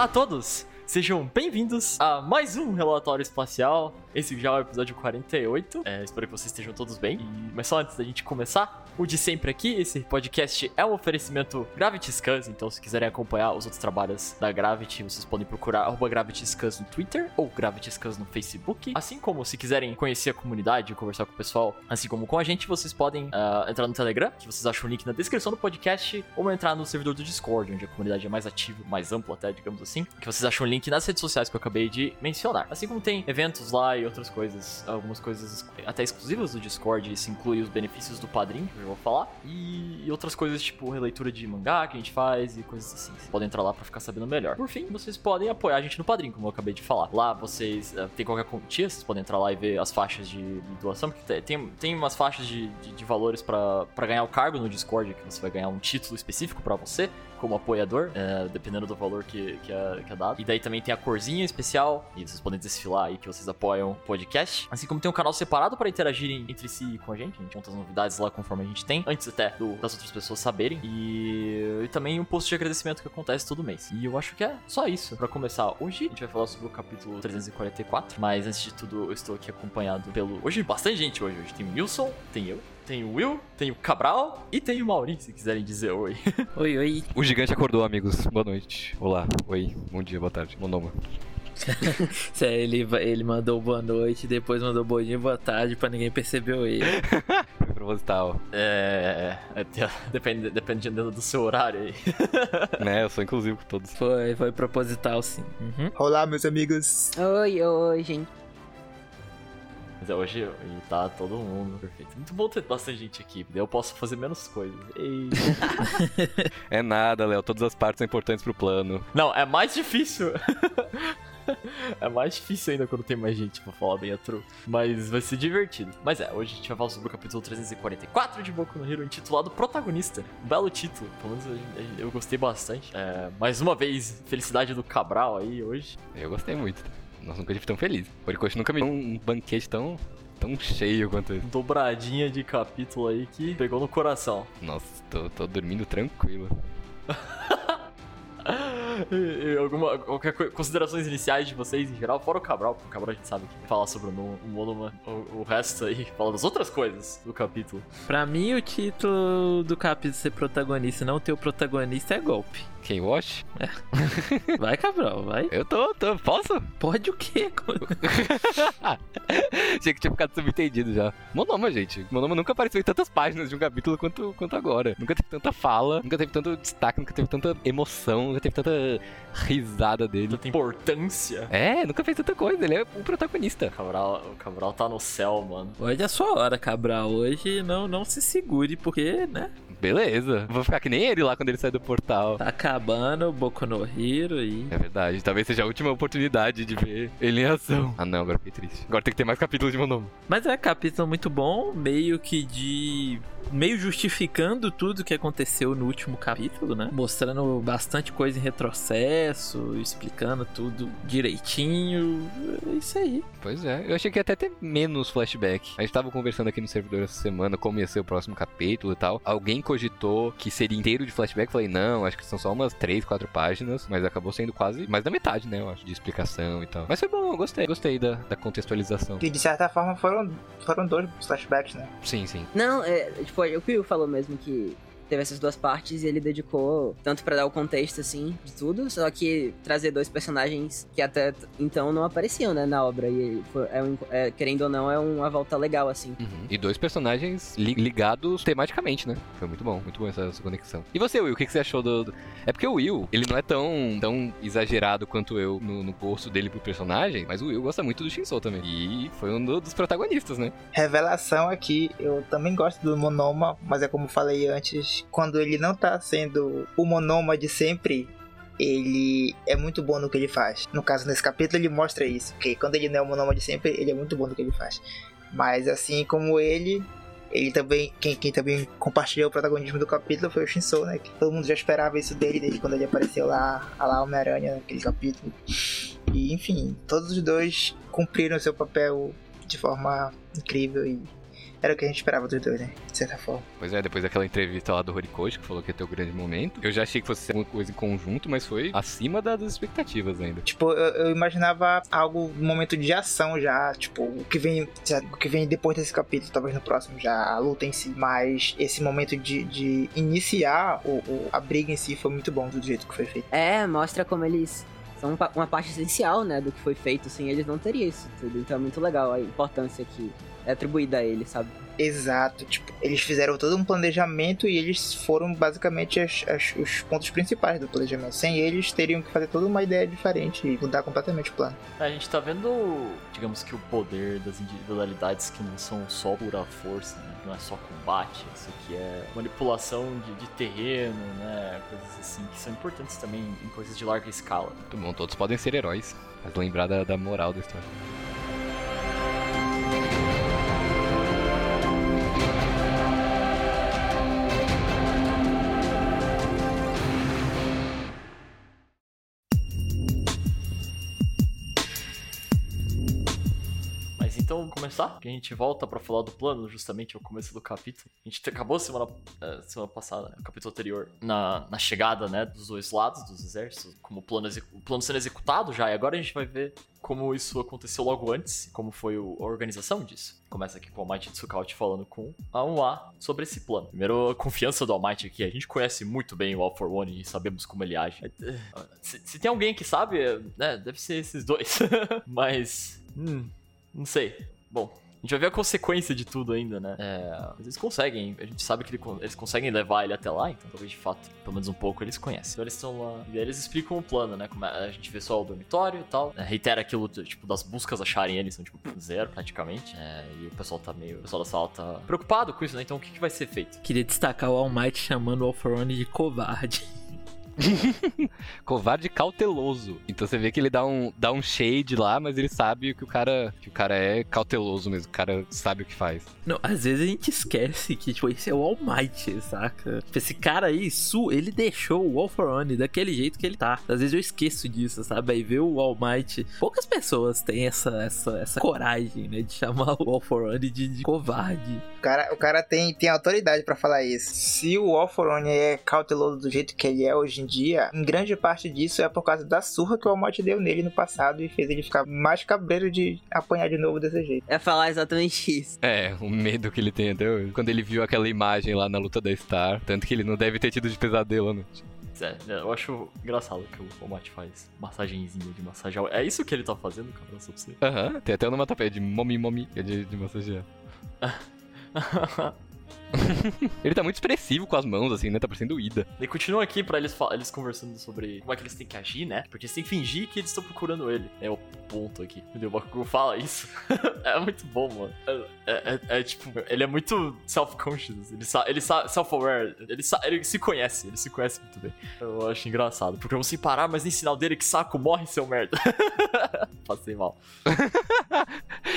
Olá a todos! Sejam bem-vindos a mais um Relatório Espacial. Esse já é o episódio 48. É, espero que vocês estejam todos bem. E- mas só antes da gente começar, o de sempre aqui, esse podcast é um oferecimento Gravity Scans, então se quiserem acompanhar os outros trabalhos da Gravity, vocês podem procurar arroba Gravity Scans no Twitter ou Gravity Scans no Facebook. Assim como se quiserem conhecer a comunidade, conversar com o pessoal, assim como com a gente, vocês podem ah, entrar no Telegram, que vocês acham o link na descrição do podcast, ou entrar no servidor do Discord, onde a comunidade é mais ativa, mais ampla até, digamos assim, que vocês acham o link nas redes sociais que eu acabei de mencionar. Assim como tem eventos lá e outras coisas, algumas coisas até exclusivas do Discord, isso inclui os benefícios do padrinho, que eu vou falar, e outras coisas tipo releitura de mangá que a gente faz e coisas assim. Vocês podem entrar lá pra ficar sabendo melhor. Por fim, vocês podem apoiar a gente no padrinho, como eu acabei de falar. Lá vocês eh, tem qualquer quantia, vocês podem entrar lá e ver as faixas de, de doação, porque te- tem, tem umas faixas de, de, de valores pra ganhar o cargo no Discord, que você vai ganhar um título específico pra você como apoiador, é, dependendo do valor que, que, é, que é dado. E daí também tem a corzinha especial, e vocês podem desfilar aí que vocês apoiam o podcast. Assim como tem um canal separado para interagirem entre si e com a gente. A gente conta as novidades lá conforme a gente tem, antes até do- das outras pessoas saberem. E, e também um post de agradecimento que acontece todo mês. E eu acho que é só isso. Pra começar, hoje a gente vai falar sobre o capítulo 344. Mas antes de tudo, eu estou aqui acompanhado pelo. Hoje, bastante gente hoje. Hoje tem o Nilson, tem eu. Tem o Will, tem o Cabral e tem o Mauri, se quiserem dizer oi. Oi, oi. O gigante acordou, amigos. Boa noite. Olá. Oi. Bom dia, boa tarde. Monoma. Ele, ele mandou boa noite, depois mandou bom dia, boa tarde, pra ninguém perceber o erro. Foi proposital. É. é, é, depende, dependendo do seu horário aí. né? Eu sou inclusivo com todos. Foi, foi proposital, sim. Uhum. Olá, meus amigos. Oi, oi, gente. Mas é, hoje, tá todo mundo perfeito. Muito bom ter bastante gente aqui, daí eu posso fazer menos coisas. É nada, Léo. Todas as partes são importantes pro plano. Não, é mais difícil. é mais difícil ainda quando tem mais gente, pra falar bem a true. Mas vai ser divertido. Mas é, hoje a gente vai falar sobre o capítulo 344 de Boku no Hero, intitulado Protagonista. Um belo título, pelo menos eu, eu gostei bastante. É, mais uma vez, felicidade do Cabral aí hoje. Eu gostei muito. Nossa, nunca tive tão feliz. Horikoshi nunca me deu um banquete tão, tão cheio quanto esse. Dobradinha de capítulo aí que pegou no coração. Nossa, tô, tô dormindo tranquilo. E- e alguma, qualquer co- considerações iniciais de vocês em geral, fora o Cabral, porque o Cabral a gente sabe que fala sobre o, o Monoma, o, o resto aí fala das outras coisas do capítulo. Pra mim, o título do capítulo ser protagonista e não ter o protagonista é golpe. Quem watch? Vai, Cabral, vai. Eu tô, tô. Posso? Pode o quê? Achei que tinha ficado subentendido já. Monoma, gente. Monoma nunca apareceu em tantas páginas de um capítulo quanto, quanto agora. Nunca teve tanta fala, nunca teve tanto destaque, nunca teve tanta emoção, nunca teve tanta risada dele. Tanta importância. É, nunca fez tanta coisa. Ele é o protagonista. O Cabral, o Cabral tá no céu, mano. Hoje é a sua hora, Cabral. Hoje não, não se segure, porque, né? Beleza. Vou ficar que nem ele lá quando ele sai do portal. Tá acabando o Boku no Hero e... É verdade, talvez seja a última oportunidade de ver ele em ação. Ah não, agora fiquei triste. Agora tem que ter mais capítulos de Monoma. Mas é capítulo muito bom, meio que de. Meio justificando tudo que aconteceu no último capítulo, né? Mostrando bastante coisa em retrocesso, explicando tudo direitinho. É isso aí. Pois é, eu achei que ia até ter menos flashback. A gente tava conversando aqui no servidor essa semana como ia ser o próximo capítulo e tal. Alguém cogitou que seria inteiro de flashback. Falei, não, acho que são só umas 3, 4 páginas. Mas acabou sendo quase mais da metade, né? Eu acho, de explicação e tal. Mas foi bom, eu gostei. Gostei da, da contextualização. Que de certa forma foram, foram dois flashbacks, né? Sim, sim. Não, é, tipo, o que o Will falou mesmo que teve essas duas partes e ele dedicou tanto pra dar o contexto, assim, de tudo, só que trazer dois personagens que até então não apareciam, né, na obra. E foi, é um- é, querendo ou não, é uma volta legal, assim. Uhum. E dois personagens li- ligados tematicamente, né? Foi muito bom, muito bom essa, essa conexão. E você, Will, o que, que você achou do, do- É porque o Will, ele não é tão, tão exagerado quanto eu no, no gosto dele pro personagem, mas o Will gosta muito do Shinso também. E foi um do- dos protagonistas, né? Revelação aqui, eu também gosto do Monoma, mas é como falei antes, quando ele não tá sendo o Monoma de sempre, ele é muito bom no que ele faz. No caso, nesse capítulo, ele mostra isso, que quando ele não é o Monoma de sempre, ele é muito bom no que ele faz. Mas assim como ele, ele também, quem, quem também compartilhou o protagonismo do capítulo foi o Shinso, né? Que todo mundo já esperava isso dele, desde quando ele apareceu lá, lá Homem-Aranha, naquele capítulo. E enfim, todos os dois cumpriram seu papel de forma incrível e era o que a gente esperava dos dois, né? De certa forma. Pois é, depois daquela entrevista lá do Horikoshi, que falou que ia ter o grande momento, eu já achei que fosse ser uma coisa em conjunto, mas foi acima das expectativas ainda. Tipo, eu, eu imaginava algo, um momento de ação já, tipo, o que vem, o que vem depois desse capítulo, talvez no próximo, já a luta em si. Mas esse momento de, de iniciar o, o- a briga em si foi muito bom do jeito que foi feito. É, mostra como eles são uma parte essencial, né, do que foi feito. Sem eles não teria isso tudo. Então é muito legal a importância que é atribuída a eles, sabe? Exato, tipo, eles fizeram todo um planejamento e eles foram basicamente as- as- os pontos principais do planejamento. Sem eles, teriam que fazer toda uma ideia diferente e mudar completamente o plano. A gente tá vendo, digamos que o poder das individualidades que não são só pura força, né? Não é só combate, isso aqui é manipulação de, de terreno, né? Coisas assim que são importantes também em coisas de larga escala. Muito bom, todos podem ser heróis. Mas lembrar da, da moral da história. Começar? Que a gente volta pra falar do plano, justamente ao começo do capítulo. A gente acabou semana, eh, semana passada, né, o capítulo anterior, na, na chegada, né, dos dois lados dos exércitos, como o plano, o plano sendo executado já, e agora a gente vai ver como isso aconteceu logo antes, como foi o- a organização disso. Começa aqui com o Almighty Tsukaut falando com a 1A sobre esse plano. Primeiro, a confiança do Almighty aqui. A gente conhece muito bem o All for One e sabemos como ele age. Se, se tem alguém que sabe, eh, né, deve ser esses dois. Mas, hum, não sei. Bom, a gente vai ver a consequência de tudo ainda, né? É, mas eles conseguem, a gente sabe que eles conseguem levar ele até lá, então talvez de fato, pelo menos um pouco, eles conhecem. Então eles estão lá, e daí eles explicam o plano, né? Como é- a gente vê só o dormitório e tal. É, reitera aquilo, tipo, das buscas acharem eles, são tipo zero praticamente. É, e o pessoal tá meio, o pessoal da sala tá preocupado com isso, né? Então o que, que vai ser feito? Queria destacar o All Might chamando o Alforone de covarde. Covarde cauteloso. Então você vê que ele dá um, dá um shade lá, mas ele sabe que o cara que o cara é cauteloso mesmo. O cara sabe o que faz. Não, às vezes a gente esquece que, tipo, esse é o All Might, saca? Tipo, esse cara aí, Su, ele deixou o All for One daquele jeito que ele tá. Às vezes eu esqueço disso, sabe? Aí ver o All Might. Poucas pessoas têm essa, essa, essa coragem, né? De chamar o All for One de, de covarde. O cara, o cara tem, tem autoridade pra falar isso. Se o Alforone é cauteloso do jeito que ele é hoje em dia, em grande parte disso é por causa da surra que o Almighty deu nele no passado e fez ele ficar mais cabreiro de apanhar de novo desse jeito. É falar exatamente isso. É, o medo que ele tem até hoje. Quando ele viu aquela imagem lá na luta da Star. Tanto que ele não deve ter tido de pesadelo, né? É, eu acho engraçado que o Mate faz massagenzinha de massagear. É isso que ele tá fazendo, cara? Só pra você. Aham, tem até uma tapete de momi momi, que é de, de massagear. Ele tá muito expressivo com as mãos, assim, né? Tá parecendo Ida. E continua aqui pra eles, eles conversando sobre como é que eles têm que agir, né? Porque eles têm que fingir que eles estão procurando ele. É o ponto aqui. Entendeu? O Bakugo fala isso. é muito bom, mano. É, é- é- é tipo, ele é muito self-conscious. Ele, sa ele sa self-aware. Ele, sa ele se conhece. Ele se conhece muito bem. Eu acho engraçado. Porque vamos sem parar, mas nem sinal dele que saco morre, seu merda. Passei mal.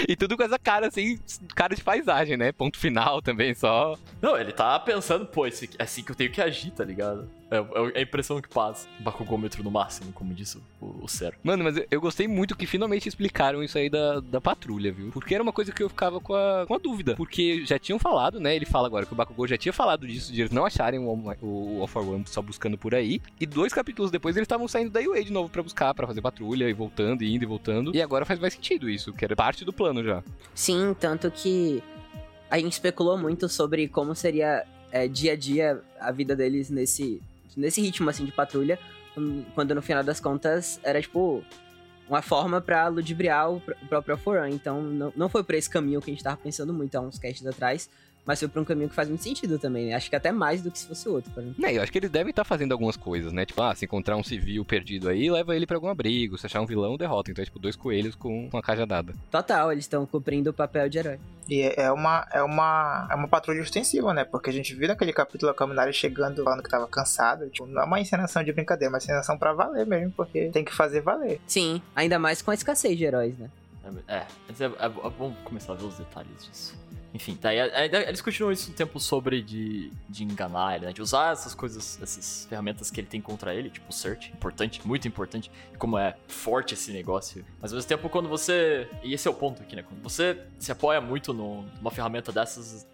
E tudo com essa cara, assim, cara de paisagem, né? Ponto final também, só. Não, ele tá pensando, pô, esse, é assim que eu tenho que agir, tá ligado? É, é a impressão que passa. Bakugômetro no máximo, como disse o, o Cero. Mano, mas eu- eu gostei muito que finalmente explicaram isso aí da, da patrulha, viu? Porque era uma coisa que eu ficava com a, com a dúvida. Porque já tinham falado, né? Ele fala agora que o Bakugou já tinha falado disso, de eles não acharem o, All- o All for One só buscando por aí. E dois capítulos depois eles estavam saindo da UA de novo pra buscar, pra fazer patrulha e voltando, e indo e voltando. E agora faz mais sentido isso, que era parte do plano já. Sim, tanto que a gente especulou muito sobre como seria é, dia a dia a vida deles nesse, nesse ritmo assim de patrulha, quando- no final das contas era tipo uma forma pra ludibriar o pr- o próprio Foran. Então não, não foi por esse caminho que a gente tava pensando muito há uns casts atrás, mas foi por um caminho que faz muito sentido também. né? Acho que até mais do que se fosse outro. por exemplo. Né, eu acho que eles devem estar fazendo algumas coisas, né? Tipo, ah, se encontrar um civil perdido aí, leva ele pra algum abrigo. Se achar um vilão, derrota. Então é tipo dois coelhos com uma cajadada. Total, eles estão cumprindo o papel de herói. E é é uma, é uma, é uma patrulha ostensiva, né? Porque a gente viu naquele capítulo a Kaminari chegando falando que tava cansado. Tipo, não é uma encenação de brincadeira, é uma encenação pra valer mesmo, porque tem que fazer valer. Sim, ainda mais com a escassez de heróis, né? É, é, mas é, é- é bom começar a ver os detalhes disso. Enfim, a- eles continuam isso um tempo sobre de, de enganar ele, né? De usar essas coisas, essas ferramentas que ele tem contra ele, tipo o search, importante, muito importante, como é forte esse negócio. Mas ao mesmo tempo, quando você. E esse é o ponto aqui, né? Quando você se apoia muito no- numa ferramenta dessas,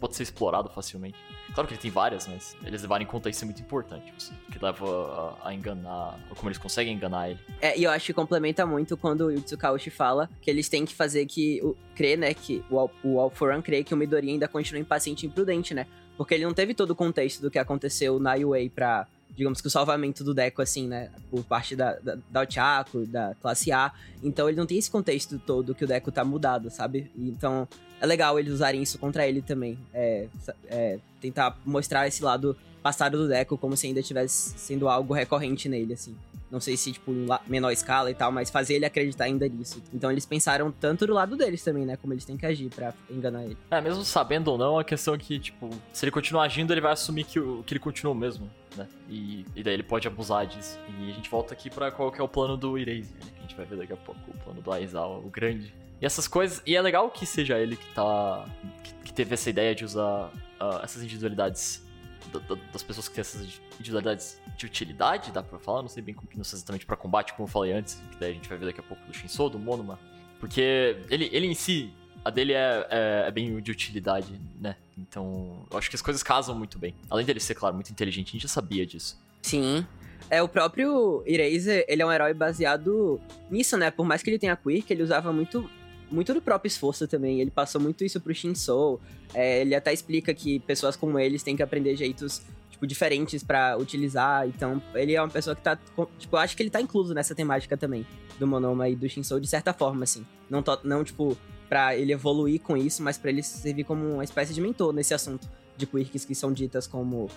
pode ser explorado facilmente. Claro que ele tem várias, mas eles levarem em conta isso é muito importante. Isso que leva a, a enganar, como eles conseguem enganar ele. É, e eu acho que complementa muito quando o Tsukaushi fala que eles têm que fazer que. O, crer, né? Que o, o Alforan crê que o Midori ainda continua impaciente e imprudente, né? Porque ele não teve todo o contexto do que aconteceu na UA pra. Digamos que o salvamento do Deco, assim, né? Por parte da, da, da da classe A. Então ele não tem esse contexto todo que o Deco tá mudado, sabe? Então é legal eles usarem isso contra ele também. É, é, tentar mostrar esse lado passado do Deco como se ainda tivesse sendo algo recorrente nele, assim. Não sei se, tipo, em menor escala e tal, mas fazer ele acreditar ainda nisso. Então eles pensaram tanto do lado deles também, né? Como eles têm que agir pra enganar ele. É, mesmo sabendo ou não, a questão é que, tipo, se ele continuar agindo, ele vai assumir que, que ele continua mesmo, né? E, e daí ele pode abusar disso. E a gente volta aqui pra qual que é o plano do Erase, né? Que a gente vai ver daqui a pouco, o plano do Aizawa, o grande. E essas coisas. E é legal que seja ele que tá. que, que teve essa ideia de usar ah, essas individualidades. da- da- das pessoas que têm essas individualidades de utilidade, dá pra falar? Não sei bem como não sei exatamente pra combate, como eu falei antes, que daí a gente vai ver daqui a pouco do Shinso, do Monoma. Porque ele, ele em si, a dele é, é, é bem de utilidade, né? Então, eu acho que as coisas casam muito bem. Além dele ser, claro, muito inteligente, a gente já sabia disso. Sim. É, o próprio Eraser, ele é um herói baseado nisso, né? Por mais que ele tenha quirk, ele usava muito, muito do próprio esforço também. Ele passou muito isso pro Shinso. É, ele até explica que pessoas como eles têm que aprender jeitos, tipo, diferentes pra utilizar. Então, ele é uma pessoa que tá... Tipo, eu acho que ele tá incluso nessa temática também. Do Monoma e do Shinso, de certa forma, assim. Não, não tipo, pra ele evoluir com isso, mas pra ele servir como uma espécie de mentor nesse assunto. De quirks que são ditas como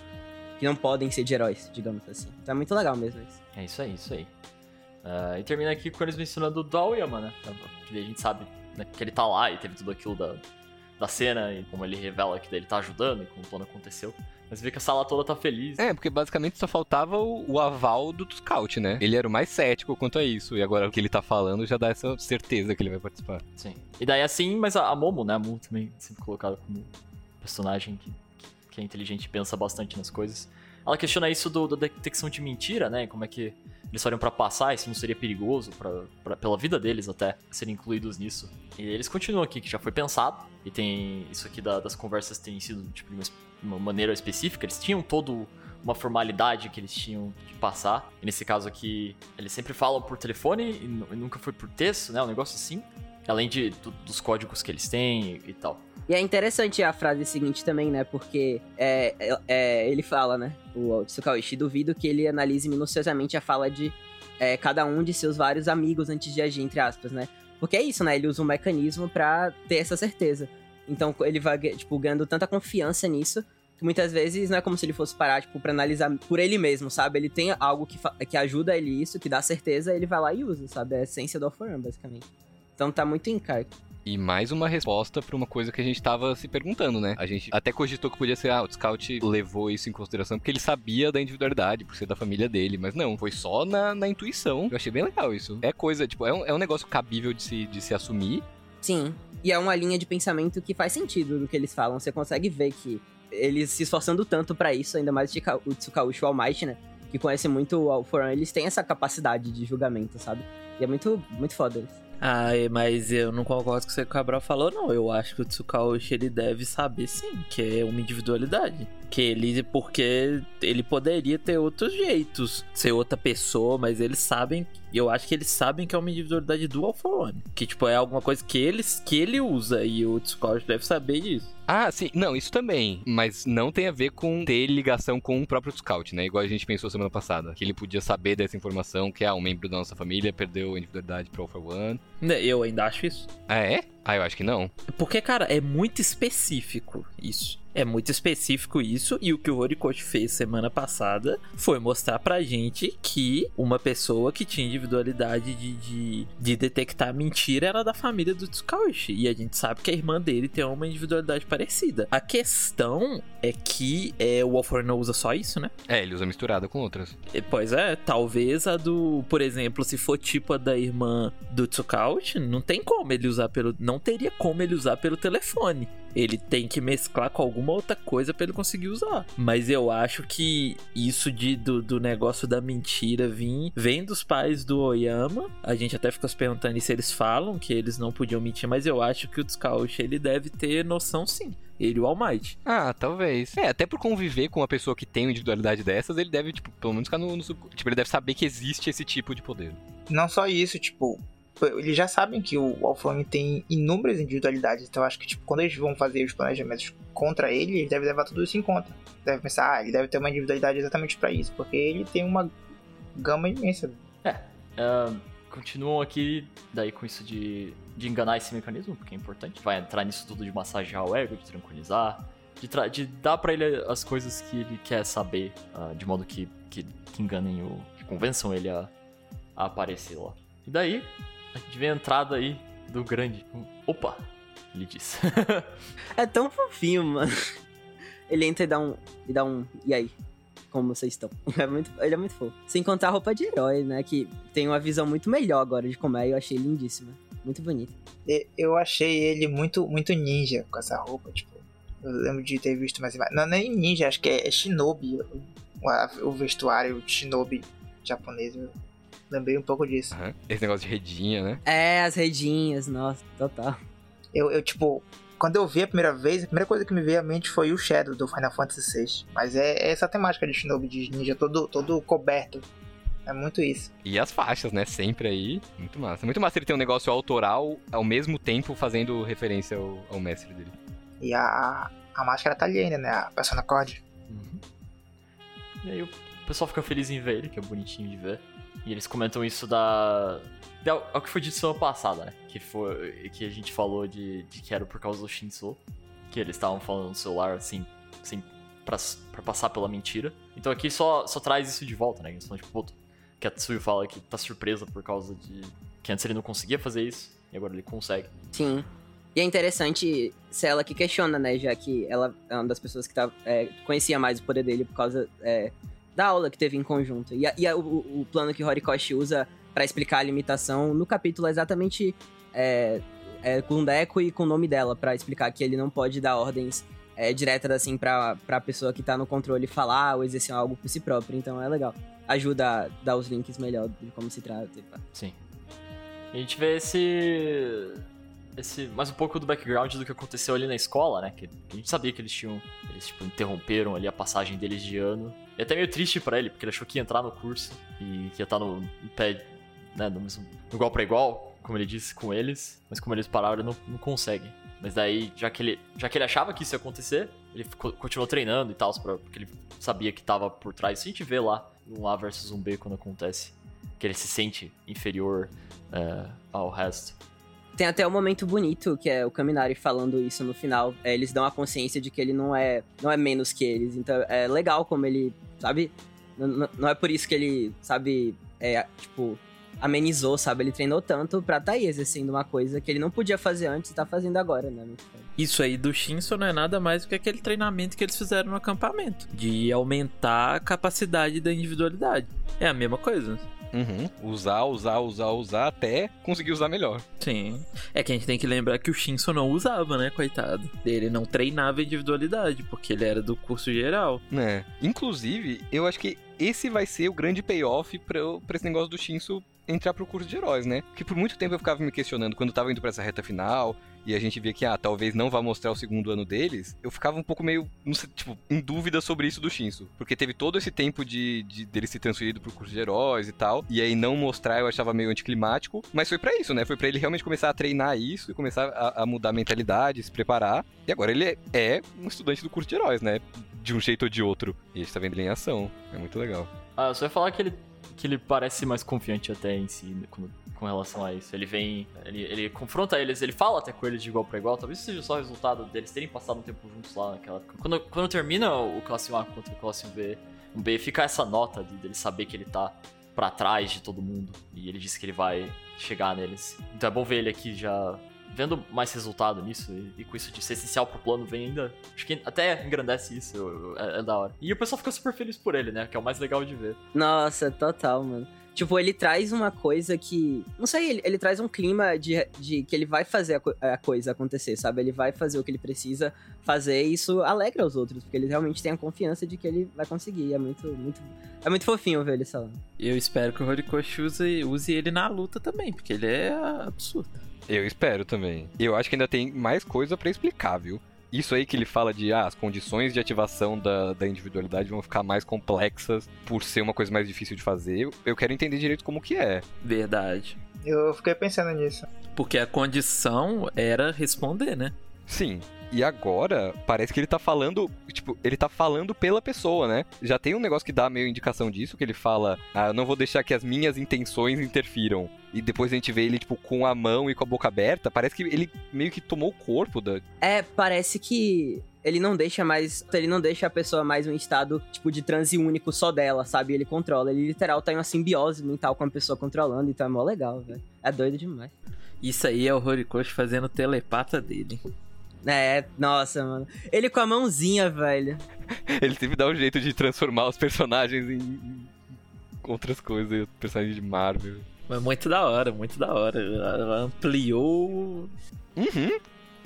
que não podem ser de heróis, digamos assim. Então é muito legal mesmo isso. É isso aí, isso aí. Ah, e termina aqui com eles mencionando o Aoyama, né? Que daí a gente sabe né, que ele tá lá e teve tudo aquilo da, da cena e como ele revela que ele tá ajudando e como o plano aconteceu. Mas vê que a sala toda tá feliz. É, porque basicamente só faltava o, o aval do Scout, né? Ele era o mais cético quanto a isso. E agora o que ele tá falando já dá essa certeza que ele vai participar. Sim. E daí assim, mas a, a Momo, né? A Momo também sempre colocada como personagem que, que é inteligente e pensa bastante nas coisas. Ela questiona isso do, da detecção de mentira, né? Como é que eles fariam pra passar, isso não seria perigoso pra, pra- pela vida deles até serem incluídos nisso. E eles continuam aqui, que já foi pensado. E tem isso aqui da- das conversas tem sido tipo, de uma, uma maneira específica. Eles tinham todo uma formalidade que eles tinham que passar. E nesse caso aqui, eles sempre falam por telefone e, e nunca foi por texto, né? Um negócio assim. Além de, do- dos códigos que eles têm e, e tal. E é interessante a frase seguinte também, né? Porque é, é- é, ele fala, né? O Tsukaoshi, duvido que ele analise minuciosamente a fala de é, cada um de seus vários amigos antes de agir, entre aspas, né? Porque é isso, né? Ele usa um mecanismo pra ter essa certeza. Então ele vai, tipo, ganhando tanta confiança nisso muitas vezes não é como se ele fosse parar, tipo, pra analisar por ele mesmo, sabe? Ele tem algo que, que ajuda ele isso, que dá certeza, ele vai lá e usa, sabe? É a essência do Alforan, basicamente. Então tá muito em cara. E mais uma resposta pra uma coisa que a gente tava se perguntando, né? A gente até cogitou que podia ser, ah, o Scout levou isso em consideração porque ele sabia da individualidade, por ser da família dele, mas não, foi só na, na intuição. Eu achei bem legal isso. É coisa, tipo, é um, é um negócio cabível de se, de se assumir. Sim. E é uma linha de pensamento que faz sentido do que eles falam. Você consegue ver que eles se esforçando tanto pra isso, ainda mais o Tsukaushi e o All Might, né? Que conhece muito o Alforan, eles têm essa capacidade de julgamento, sabe? E é muito, muito foda isso. Ah, mas eu não concordo com o que o Cabral falou, não. Eu acho que o Tsukaushi ele deve saber sim, que é uma individualidade. Que ele, porque ele poderia ter outros jeitos, ser outra pessoa, mas eles sabem, eu acho que eles sabem que é uma individualidade do All for One. Que, tipo, é alguma coisa que, eles, que ele usa e o Tsukaushi deve saber disso. Ah, sim, não, isso também. Mas não tem a ver com ter ligação com o próprio Scout, né? Igual a gente pensou semana passada. Que ele podia saber dessa informação, que ah, um membro da nossa família perdeu a individualidade pro All for One. Eu ainda acho isso. Ah, é? Ah, eu acho que não. Porque, cara, é muito específico isso. É muito específico isso, e o que o Horikoshi fez semana passada foi mostrar pra gente que uma pessoa que tinha individualidade de, de, de detectar mentira era da família do Tsukaushi. E a gente sabe que a irmã dele tem uma individualidade parecida. A questão é que é, o Alfor não usa só isso, né? É, ele usa misturada com outras. E, Pois é, talvez a do, por exemplo, se for tipo a da irmã do Tsukaushi, não tem como ele usar pelo, não teria como ele usar pelo telefone. Ele tem que mesclar com alguma outra coisa para ele conseguir usar. Mas eu acho que isso de, do, do negócio da mentira vir, vem dos pais do Oyama. A gente até fica se perguntando se eles falam que eles não podiam mentir, mas eu acho que o Tsukaoshi ele deve ter noção sim. Ele, o All Might. Ah, talvez. É, até por conviver com uma pessoa que tem uma individualidade dessas, ele deve, tipo, pelo menos ficar no, no. Tipo, ele deve saber que existe esse tipo de poder. Não só isso, tipo, eles já sabem que o Alfame tem inúmeras individualidades, então acho que tipo, quando eles vão fazer os planejamentos contra ele, eles devem levar tudo isso em conta. Deve pensar, ah, ele deve ter uma individualidade exatamente para isso, porque ele tem uma gama imensa. É, uh, continuam aqui daí com isso de, de enganar esse mecanismo, porque é importante. Vai entrar nisso tudo de massagear o ego, de tranquilizar, de, de dar para ele as coisas que ele quer saber, uh, de modo que, que, que enganem o. que convençam ele a, a aparecer lá. E daí, a gente vê a entrada aí do grande. Opa! Ele diz. é tão fofinho, mano. Ele entra e dá um. E dá um. E aí? Como vocês estão? É muito, ele é muito fofo. Sem contar a roupa de herói, né? Que tem uma visão muito melhor agora de como é. Eu achei lindíssima. Muito bonita. Eu achei ele muito, muito ninja com essa roupa. Tipo, eu lembro de ter visto mais imagens. Não, não é ninja, acho que é, é shinobi. O, o vestuário shinobi japonês. Eu lembrei um pouco disso. Uhum. Esse negócio de redinha, né? É, as redinhas, nossa, total. Eu, eu, tipo, quando eu vi a primeira vez, a primeira coisa que me veio à mente foi o Shadow do Final Fantasy VI. Mas é, é essa temática de Shinobi de ninja todo, todo coberto. É muito isso. E as faixas, né? Sempre aí. Muito massa. Muito massa ele ter um negócio autoral, ao mesmo tempo fazendo referência ao, ao mestre dele. E a, a máscara tá ali ainda, né? A Persona Cord. Uhum. E aí o pessoal fica feliz em ver ele, que é bonitinho de ver. E eles comentam isso da. É o que foi dito semana passada, né? Que foi. Que a gente falou de, de que era por causa do Shinzo. Que eles estavam falando no celular, assim, assim pra, pra passar pela mentira. Então aqui só, só traz isso de volta, né? Eles falam, tipo, puto, que a Tsuyu fala que tá surpresa por causa de. Que antes ele não conseguia fazer isso, e agora ele consegue. Sim. E é interessante ser ela que questiona, né? Já que ela é uma das pessoas que tá, é, conhecia mais o poder dele por causa é, da aula que teve em conjunto. E, a, e a, o, o, plano que Horikoshi usa para explicar a limitação no capítulo é exatamente é, é, com Deco e com o nome dela, para explicar que ele não pode dar ordens é, diretas assim pra, pra pessoa que tá no controle falar ou exercer algo por si próprio. Então é legal. Ajuda a dar os links melhor de como se trata. Sim. a gente vê esse. Esse, mais um pouco do background do que aconteceu ali na escola, né? Que, a gente sabia que eles tinham. Eles, tipo, interromperam ali a passagem deles de ano e até meio triste para ele, porque ele achou que ia entrar no curso e que ia estar no, no pé, né, no, mesmo, igual para igual, como ele disse com eles, mas como eles pararam, ele não, não consegue. Mas daí, já que, ele, já que ele achava que isso ia acontecer, ele continuou treinando e tal, porque ele sabia que tava por trás. Isso a gente vê lá no A versus um B quando acontece. Que ele se sente inferior uh, ao resto. Tem até um momento bonito, que é o Kaminari falando isso no final. É, eles dão a consciência de que ele não é, não é menos que eles. Então é legal como ele, sabe? Não, não é por isso que ele, sabe, é, tipo, amenizou, sabe? Ele treinou tanto pra tá aí exercendo uma coisa que ele não podia fazer antes e tá fazendo agora, né? Isso aí do Shinso não é nada mais do que aquele treinamento que eles fizeram no acampamento. De aumentar a capacidade da individualidade. É a mesma coisa. Uhum. Usar, usar, usar, usar até conseguir usar melhor. Sim. É que a gente tem que lembrar que o Shinso não usava, né, coitado. Ele não treinava individualidade, porque ele era do curso geral. É. Inclusive, eu acho que esse vai ser o grande payoff pra, pra esse negócio do Shinso entrar pro curso de heróis, né? Porque por muito tempo eu ficava me questionando quando eu tava indo pra essa reta final e a gente via que, ah, talvez não vá mostrar o segundo ano deles, eu ficava um pouco meio, sei, tipo, em dúvida sobre isso do Shinso. Porque teve todo esse tempo de, de dele se transferido pro curso de heróis e tal, e aí não mostrar eu achava meio anticlimático, mas foi para isso, né? Foi para ele realmente começar a treinar isso e começar a, a, mudar a mentalidade, se preparar. E agora ele é, é um estudante do curso de heróis, né? De um jeito ou de outro. E a gente tá vendo ele em ação. É muito legal. Ah, só ia falar que ele, que ele parece mais confiante até em si, quando com relação a isso. Ele vem, ele, ele confronta eles, ele fala até com eles de igual para igual. Talvez seja só resultado deles terem passado um tempo juntos lá naquela época. Quando, quando termina o Classe 1A contra o Classe 1B, um B, fica essa nota de, dele saber que ele tá para trás de todo mundo. E ele disse que ele vai chegar neles. Então é bom ver ele aqui já vendo mais resultado nisso e, e, com isso de ser essencial pro plano, vem ainda. Acho que até engrandece isso, é, é, da hora. E o pessoal fica super feliz por ele, né? Que é o mais legal de ver. Nossa, total, mano. Tipo, ele traz uma coisa que. Não sei, ele, ele traz um clima de, de que ele vai fazer a, co- a coisa acontecer, sabe? Ele vai fazer o que ele precisa fazer e isso alegra os outros, porque eles realmente têm a confiança de que ele vai conseguir. É muito, muito. É muito fofinho ver ele falando. Eu espero que o Horikoshi use, use ele na luta também, porque ele é absurdo. Eu espero também. Eu acho que ainda tem mais coisa pra explicar, viu? Isso aí que ele fala de ah, as condições de ativação da, da individualidade vão ficar mais complexas por ser uma coisa mais difícil de fazer. Eu quero entender direito como que é. Verdade. Eu fiquei pensando nisso. Porque a condição era responder, né? Sim. E agora, parece que ele tá falando, tipo, ele tá falando pela pessoa, né? Já tem um negócio que dá meio indicação disso, que ele fala, ah, eu não vou deixar que as minhas intenções interfiram. E depois a gente vê ele, tipo, com a mão e com a boca aberta. Parece que ele meio que tomou o corpo da. É, parece que ele não deixa mais. Ele não deixa a pessoa mais em um estado, tipo, de transe único só dela, sabe? Ele controla. Ele literal tá em uma simbiose mental com a pessoa controlando, então é mó legal, velho. É doido demais. Isso aí é o Horikoshi fazendo telepata dele. É, nossa, mano. Ele com a mãozinha, velho. Ele sempre dá um jeito de transformar os personagens em outras coisas, personagens de Marvel. Mas muito da hora, muito da hora. Ela Ampliou. Uhum.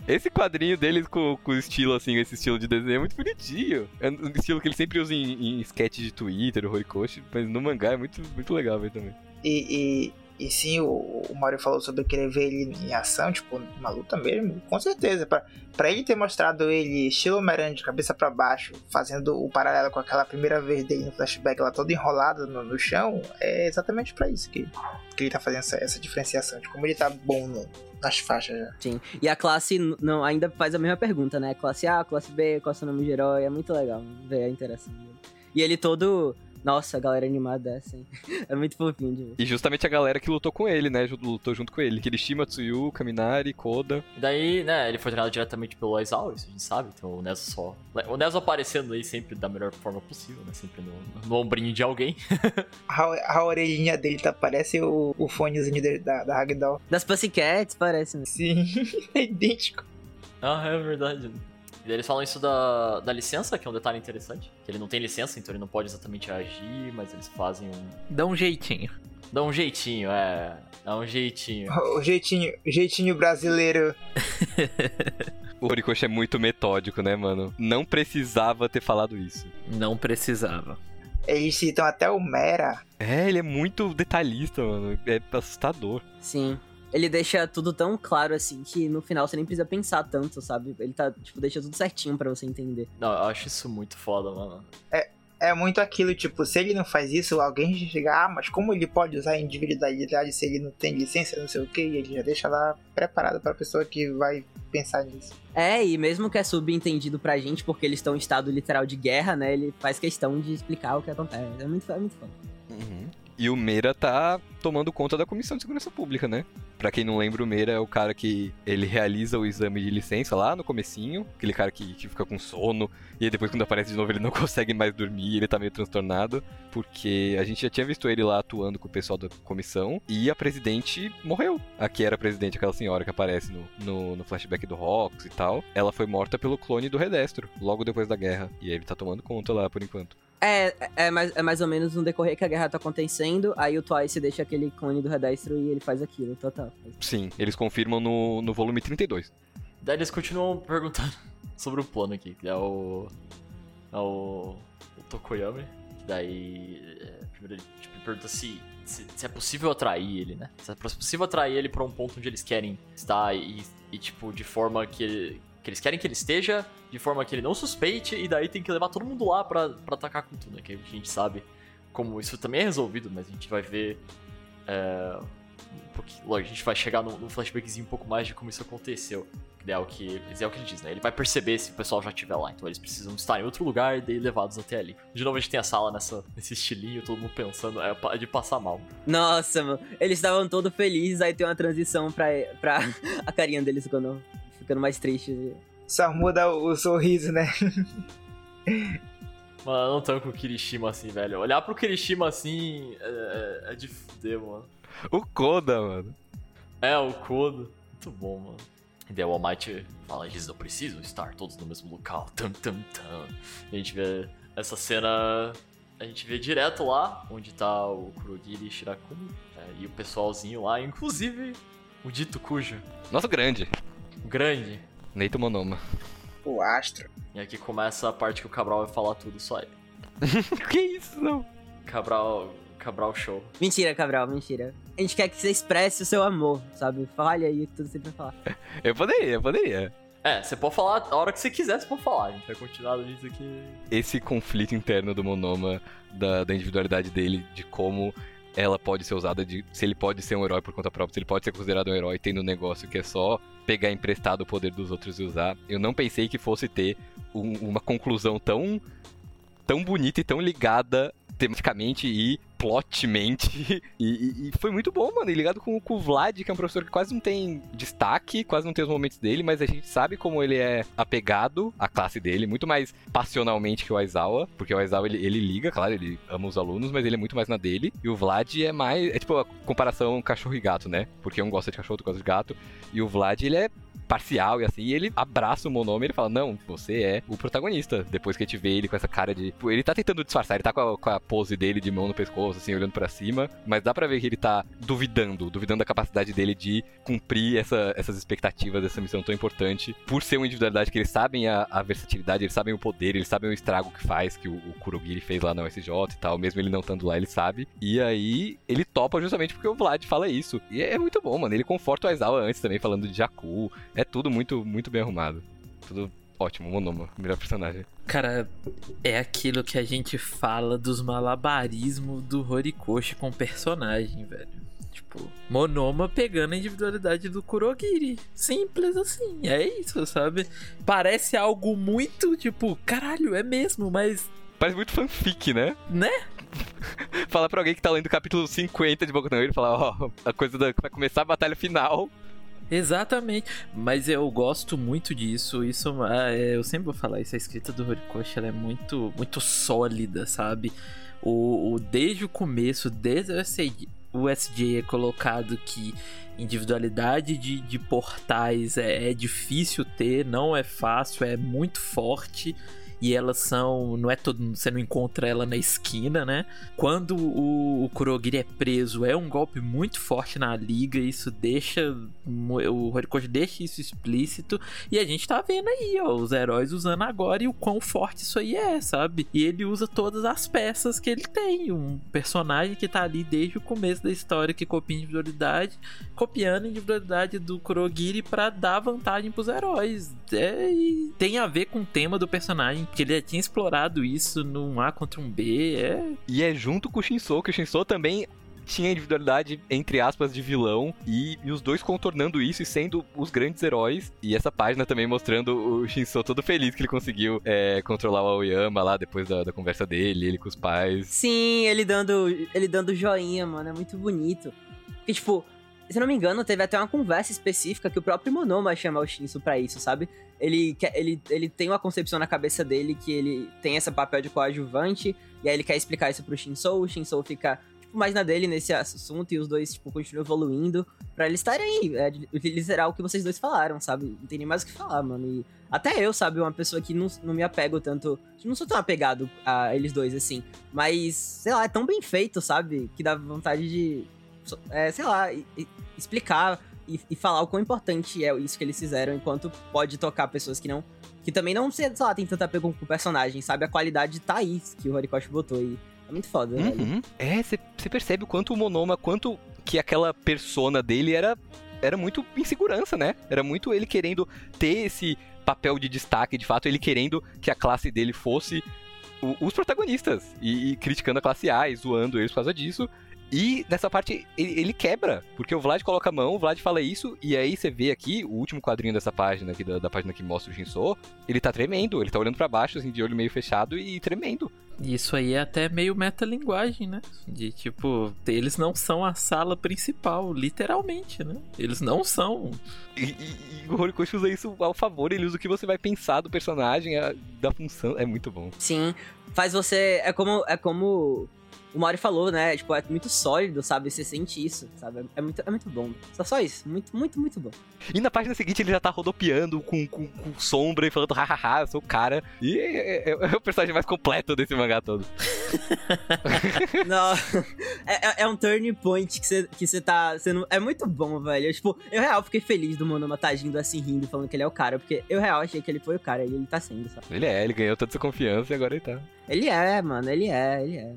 Esse quadrinho deles com, com o estilo, assim, esse estilo de desenho é muito bonitinho. É um estilo que ele sempre usa em, em sketch de Twitter, o Horikoshi, mas no mangá é muito, muito legal ver também. E, e, e sim, o, o Mario falou sobre querer ver ele em ação, tipo, numa luta mesmo, com certeza. Pra ele ter mostrado ele estilo Homem-Aranha de cabeça pra baixo, fazendo o paralelo com aquela primeira vez dele no flashback lá todo enrolado no, no chão, é exatamente pra isso que, que ele tá fazendo essa, essa diferenciação, de como ele tá bom no- nas faixas já. Sim. E a classe não, ainda faz a mesma pergunta, né? Classe A, classe B, qual é o seu nome de herói? É muito legal ver a interação dele. E ele todo. Nossa, a galera animada dessa, hein? É muito fofinho de ver. E justamente a galera que lutou com ele, né? Lutou junto com ele. Kirishima, Tsuyu, Kaminari, Koda. E daí, né, ele foi treinado diretamente pelo Aizawa, isso a gente sabe, então o Nezo só... O Nezo aparecendo aí sempre da melhor forma possível, né, sempre no, no ombrinho de alguém. A, a orelhinha dele tá, parece o, o fonezinho dele da, da Ragdoll. Das Pussycats, parece, né? Sim, é idêntico. Ah, é verdade. Eles falam isso da, da licença, que é um detalhe interessante, que ele não tem licença, então ele não pode exatamente agir, mas eles fazem um... Dá um jeitinho. Dá um jeitinho, é... Dá um jeitinho. O jeitinho, o jeitinho brasileiro. O Horikoshi é muito metódico, né, mano? Não precisava ter falado isso. Não precisava. Eles citam até o Mera. É, ele é muito detalhista, mano. É assustador. Sim. Ele deixa tudo tão claro assim que no final você nem precisa pensar tanto, sabe? Ele tá, tipo, deixa tudo certinho pra você entender. Não, eu acho isso muito foda, mano. É muito aquilo, tipo, se ele não faz isso, alguém chega, ah, mas como ele pode usar a individualidade se ele não tem licença, não sei o que, e ele já deixa lá preparado pra pessoa que vai pensar nisso. É, e mesmo que é subentendido pra gente, porque eles estão em estado literal de guerra, né? Ele faz questão de explicar o que acontece. É muito, é muito foda. E o Meira tá tomando conta da Comissão de Segurança Pública, né? Pra quem não lembra, o Meira é o cara que ele realiza o exame de licença lá no comecinho, aquele cara que, que fica com sono, e depois quando aparece de novo ele não consegue mais dormir, ele tá meio transtornado, porque a gente já tinha visto ele lá atuando com o pessoal da comissão, e a presidente morreu. A que era a presidente, aquela senhora que aparece no, no, no flashback do Rox e tal, ela foi morta pelo clone do Redestro, logo depois da guerra, e ele tá tomando conta lá por enquanto. É, é, mais, é mais ou menos no decorrer que a guerra tá acontecendo, aí o Twice deixa aquele clone do Redestro e ele faz aquilo, total. Sim, eles confirmam no, no volume 32. Daí eles continuam perguntando sobre o plano aqui, que é o. É o. O Tokoyami. Que daí. é, primeiro ele tipo, pergunta se, se, se é possível atrair ele, né? Se é possível atrair ele pra um ponto onde eles querem estar e, e tipo, de forma que, que eles querem que ele esteja, de forma que ele não suspeite, e daí tem que levar todo mundo lá pra, pra atacar com tudo, né? Que a gente sabe como isso também é resolvido, mas a gente vai ver. É, um lógico, a gente vai chegar num, num flashbackzinho um pouco mais de como isso aconteceu. Que é o que, é o que ele diz, né? Ele vai perceber se o pessoal já estiver lá. Então eles precisam estar em outro lugar e daí levados até ali. De novo a gente tem a sala nessa, nesse estilinho, todo mundo pensando, é de passar mal. Nossa, mano. Eles estavam todos felizes, aí tem uma transição pra, pra a carinha deles ficando, ficando mais triste. Só muda o, o sorriso, né? Mano, eu não tanco o Kirishima assim, velho. Olhar pro Kirishima assim é, é- é de fuder, mano. O Koda, mano. É, o Kodo. Muito bom, mano. E daí o All Might fala, eles não precisam estar todos no mesmo local. Tum, tum, tum. E a gente vê essa cena a gente vê direto lá onde tá o Kurogiri e Shirakumi é, e o pessoalzinho lá, inclusive o dito cujo, Nosso grande, grande. Neito Monoma. O astro. E aqui começa a parte que o Cabral vai falar tudo só ele. que isso, não? Cabral, Cabral show. Mentira, Cabral, mentira. A gente quer que você expresse o seu amor, sabe? Fale aí tudo que você pra falar. Eu poderia, eu poderia. É, você pode falar a hora que você quiser, você pode falar. A gente vai continuar nisso aqui. Esse conflito interno do Monoma, da, da individualidade dele, de como ela pode ser usada, de se ele pode ser um herói por conta própria, se ele pode ser considerado um herói tendo um negócio que é só pegar emprestado o poder dos outros e usar. Eu não pensei que fosse ter um- uma conclusão tão tão bonita e tão ligada tematicamente e plotmente. E, e- foi muito bom, mano. E ligado com, com o Vlad, que é um professor que quase não tem destaque, quase não tem os momentos dele, mas a gente sabe como ele é apegado à classe dele, muito mais passionalmente que o Aizawa, porque o Aizawa ele, ele liga, claro, ele ama os alunos, mas ele é muito mais na dele. E o Vlad é mais. É tipo a comparação cachorro e gato, né? Porque um gosta de cachorro, outro gosta de gato. E o Vlad, ele é parcial e assim, e ele abraça o Monoma e fala, não, você é o protagonista. Depois que a gente vê ele com essa cara de... Pô, Ele tá tentando disfarçar, ele tá com a, com a pose dele de mão no pescoço, assim, olhando pra cima, mas dá pra ver que ele tá duvidando, duvidando da capacidade dele de cumprir essa- essas expectativas dessa missão tão importante, por ser uma individualidade que eles sabem a, a versatilidade, eles sabem o poder, eles sabem o estrago que faz, que o, o Kurogiri fez lá na USJ e tal, mesmo ele não estando lá, ele sabe. E aí, ele topa justamente porque o Vlad fala isso. E é muito bom, mano. Ele conforta o Aizawa antes também, falando de Jakku, é tudo muito, muito bem arrumado. Tudo ótimo, Monoma, melhor personagem. Cara, é aquilo que a gente fala dos malabarismos do Horikoshi com personagem, velho. Tipo, Monoma pegando a individualidade do Kurogiri. Simples assim, é isso, sabe? Parece algo muito, tipo, caralho, é mesmo, mas, Parece muito fanfic, né? né? Fala pra alguém que tá lendo o capítulo 50 de Boku no Hero e fala, ó, a coisa da... vai começar a batalha final. Exatamente, mas eu gosto muito disso. Isso, ah, é, eu sempre vou falar isso. A escrita do Horikoshi ela é muito, muito sólida, sabe? O, o- desde o começo, desde o SJ, o SJ é colocado que individualidade de, de portais é, é difícil ter, não é fácil, é muito forte. E elas são. Não é todo. Você não encontra ela na esquina, né? Quando o, o Kurogiri é preso, é um golpe muito forte na liga. Isso deixa. O Horikoshi deixa isso explícito. E a gente tá vendo aí, ó, os heróis usando agora e o quão forte isso aí é, sabe? E ele usa todas as peças que ele tem. Um personagem que tá ali desde o começo da história, que copia individualidade, copiando a individualidade do Kurogiri pra dar vantagem pros heróis. É, e tem a ver com o tema do personagem, porque ele já tinha explorado isso num A contra um B. É, E é junto com o Shinso, que o Shinso também tinha individualidade, entre aspas, de vilão, e, e os dois contornando isso e sendo os grandes heróis. E essa página também mostrando o Shinso todo feliz que ele conseguiu é, controlar o Aoyama lá depois da, da conversa dele, ele com os pais. Sim, ele dando, ele dando joinha, mano, é muito bonito. Porque, tipo, se não me engano, teve até uma conversa específica que o próprio Monoma chama o Shinsu pra isso, sabe? Ele, quer, ele, ele tem uma concepção na cabeça dele que ele tem esse papel de coadjuvante, e aí ele quer explicar isso pro Shinso, o Shinso fica, tipo, mais na dele nesse assunto, e os dois, tipo, continuam evoluindo pra eles estarem aí, é, literal o que vocês dois falaram, sabe? Não tem nem mais o que falar, mano, e até eu, sabe, uma pessoa que não, não me apego tanto, não sou tão apegado a eles dois, assim, mas, sei lá, é tão bem feito, sabe? Que dá vontade de, é, sei lá, explicar e, e falar o quão importante é isso que eles fizeram, enquanto pode tocar pessoas que não. Que também não, sei lá, tem tanto apego com o personagem, sabe? A qualidade tá aí que o Horikoshi botou e é muito foda, velho. Uhum. É, você percebe o quanto o Monoma, quanto que aquela persona dele era, era muito insegurança, né? Era muito ele querendo ter esse papel de destaque, de fato, ele querendo que a classe dele fosse o- os protagonistas. E, e criticando a classe A e zoando eles por causa disso. E nessa parte ele, ele quebra, porque o Vlad coloca a mão, o Vlad fala isso, e aí você vê aqui, o último quadrinho dessa página, aqui da, da página que mostra o Shinso, ele tá tremendo, ele tá olhando pra baixo, assim, de olho meio fechado e tremendo. Isso aí é até meio metalinguagem, né? De tipo, eles não são a sala principal, literalmente, né? Eles não são. E, e- e o Horikoshi usa isso ao favor, ele usa o que você vai pensar do personagem, a- da função. É muito bom. Sim, faz você. É como. É como. O Mauri falou, né? Tipo, é muito sólido, sabe? Você sente isso, sabe? É muito, é muito bom. Só, só isso. Muito, muito, muito bom. E na página seguinte ele já tá rodopiando com, com, com sombra e falando, hahaha, eu sou o cara. E é, é- é o personagem mais completo desse mangá todo. Não, é, é- é um turning point que você que você tá. Não, é muito bom, velho. Eu, tipo, eu real fiquei feliz do Monoma tá agindo assim, rindo, falando que ele é o cara. Porque eu real achei que ele foi o cara e ele tá sendo, sabe? Ele é, ele ganhou toda essa confiança e agora ele tá. Ele é, mano, ele é, ele é.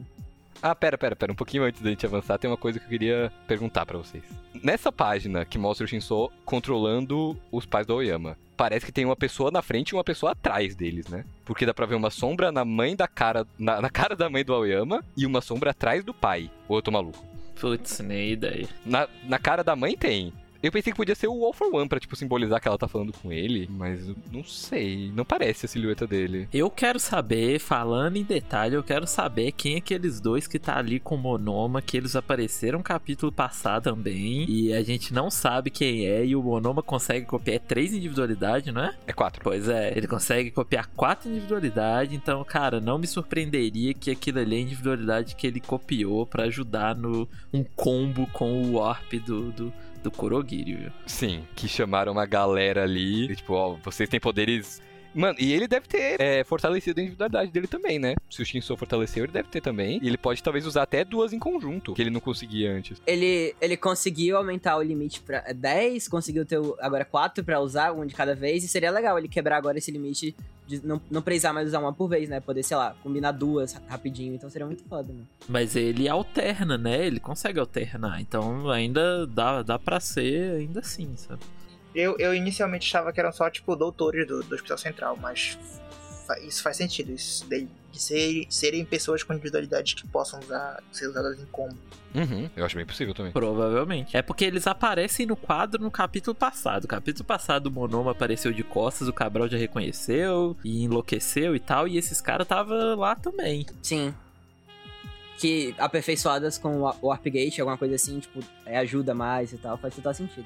Ah, pera, pera, pera. Um pouquinho antes da gente avançar, tem uma coisa que eu queria perguntar pra vocês. Nessa página que mostra o Shinso controlando os pais do Aoyama, parece que tem uma pessoa na frente e uma pessoa atrás deles, né? Porque dá pra ver uma sombra na mãe da cara. Na, na cara da mãe do Aoyama e uma sombra atrás do pai. Ou eu tô maluco? Putz, nem ideia. Na, na cara da mãe tem. Eu pensei que podia ser o All for One pra, tipo, simbolizar que ela tá falando com ele, mas não sei. Não parece a silhueta dele. Eu quero saber, falando em detalhe, eu quero saber quem é aqueles dois que tá ali com o Monoma, que eles apareceram no capítulo passado também, e a gente não sabe quem é, e o Monoma consegue copiar três individualidades, não é? É quatro. Pois é, ele consegue copiar quatro individualidades, então, cara, não me surpreenderia que aquilo ali é a individualidade que ele copiou pra ajudar no um combo com o Warp do, do, do Kurogiri, viu? Sim, que chamaram uma galera ali. tipo, ó, vocês têm poderes. Mano, e ele deve ter é, fortalecido a individualidade dele também, né? Se o Shinso fortaleceu, ele deve ter também. E ele pode talvez usar até duas em conjunto, que ele não conseguia antes. Ele, ele conseguiu aumentar o limite pra 10, conseguiu ter agora 4 pra usar, um de cada vez, e seria legal ele quebrar agora esse limite de não, não precisar mais usar uma por vez, né? Poder, sei lá, combinar duas ra- rapidinho, então seria muito foda, mano. Mas ele alterna, né? Ele consegue alternar, então ainda dá, dá pra ser ainda assim, sabe? Eu, eu inicialmente achava que eram só, tipo, doutores do, do Hospital Central, mas fa- isso faz sentido. Isso de, de ser- serem pessoas com individualidades que possam usar, ser usadas em combo. Uhum, eu acho bem possível também. Provavelmente. É porque eles aparecem no quadro no capítulo passado. O capítulo passado o Monoma apareceu de costas, o Cabral já reconheceu e enlouqueceu e tal, e esses caras tava lá também. Sim. Que aperfeiçoadas com o o Warpgate, alguma coisa assim, tipo, é, ajuda mais e tal, faz total sentido.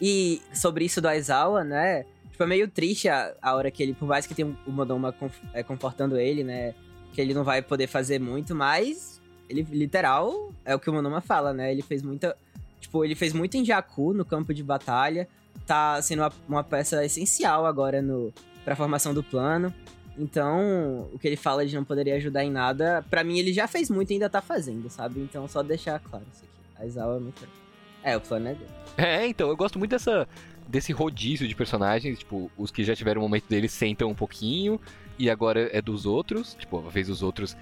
E sobre isso do Aizawa, né? Tipo, é meio triste a, a hora que ele, por mais que tenha o Modoma é, confortando ele, né? Que ele não vai poder fazer muito, mas ele, literal, é o que o Monoma fala, né? Ele fez muita. Tipo, ele fez muito em Jakku no campo de batalha. Tá sendo uma, uma peça essencial agora no, pra formação do plano. Então, o que ele fala de não poderia ajudar em nada, pra mim ele já fez muito e ainda tá fazendo, sabe? Então, só deixar claro isso aqui. A Izawa é muito. É, o plano é. É, então, eu gosto muito dessa desse rodízio de personagens, tipo, os que já tiveram o momento deles sentam um pouquinho e agora é dos outros, tipo, a vez os outros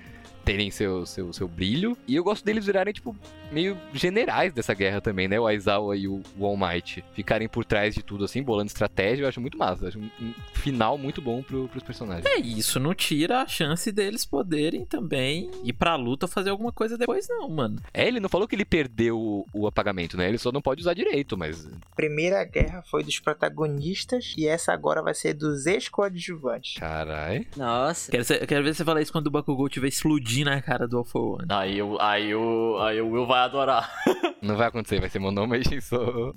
terem seu, seu, seu brilho. E eu gosto deles virarem, tipo, meio generais dessa guerra também, né? O Aizawa e o, o All Might ficarem por trás de tudo, assim, bolando estratégia, eu acho muito massa. Eu acho um, um final muito bom pro, pros personagens. É, isso não tira a chance deles poderem também ir pra luta fazer alguma coisa depois, não, mano. É, ele não falou que ele perdeu o, o apagamento, né? Ele só não pode usar direito, mas. Primeira guerra foi dos protagonistas e essa agora vai ser dos ex-coadjuvantes. Carai. Nossa. Quero, ser- quero ver você falar isso quando o Bakugou estiver explodindo na cara do All for One. Aí, eu, aí, eu, aí o Will vai adorar. Não vai acontecer, vai ser Monoma e Shinso.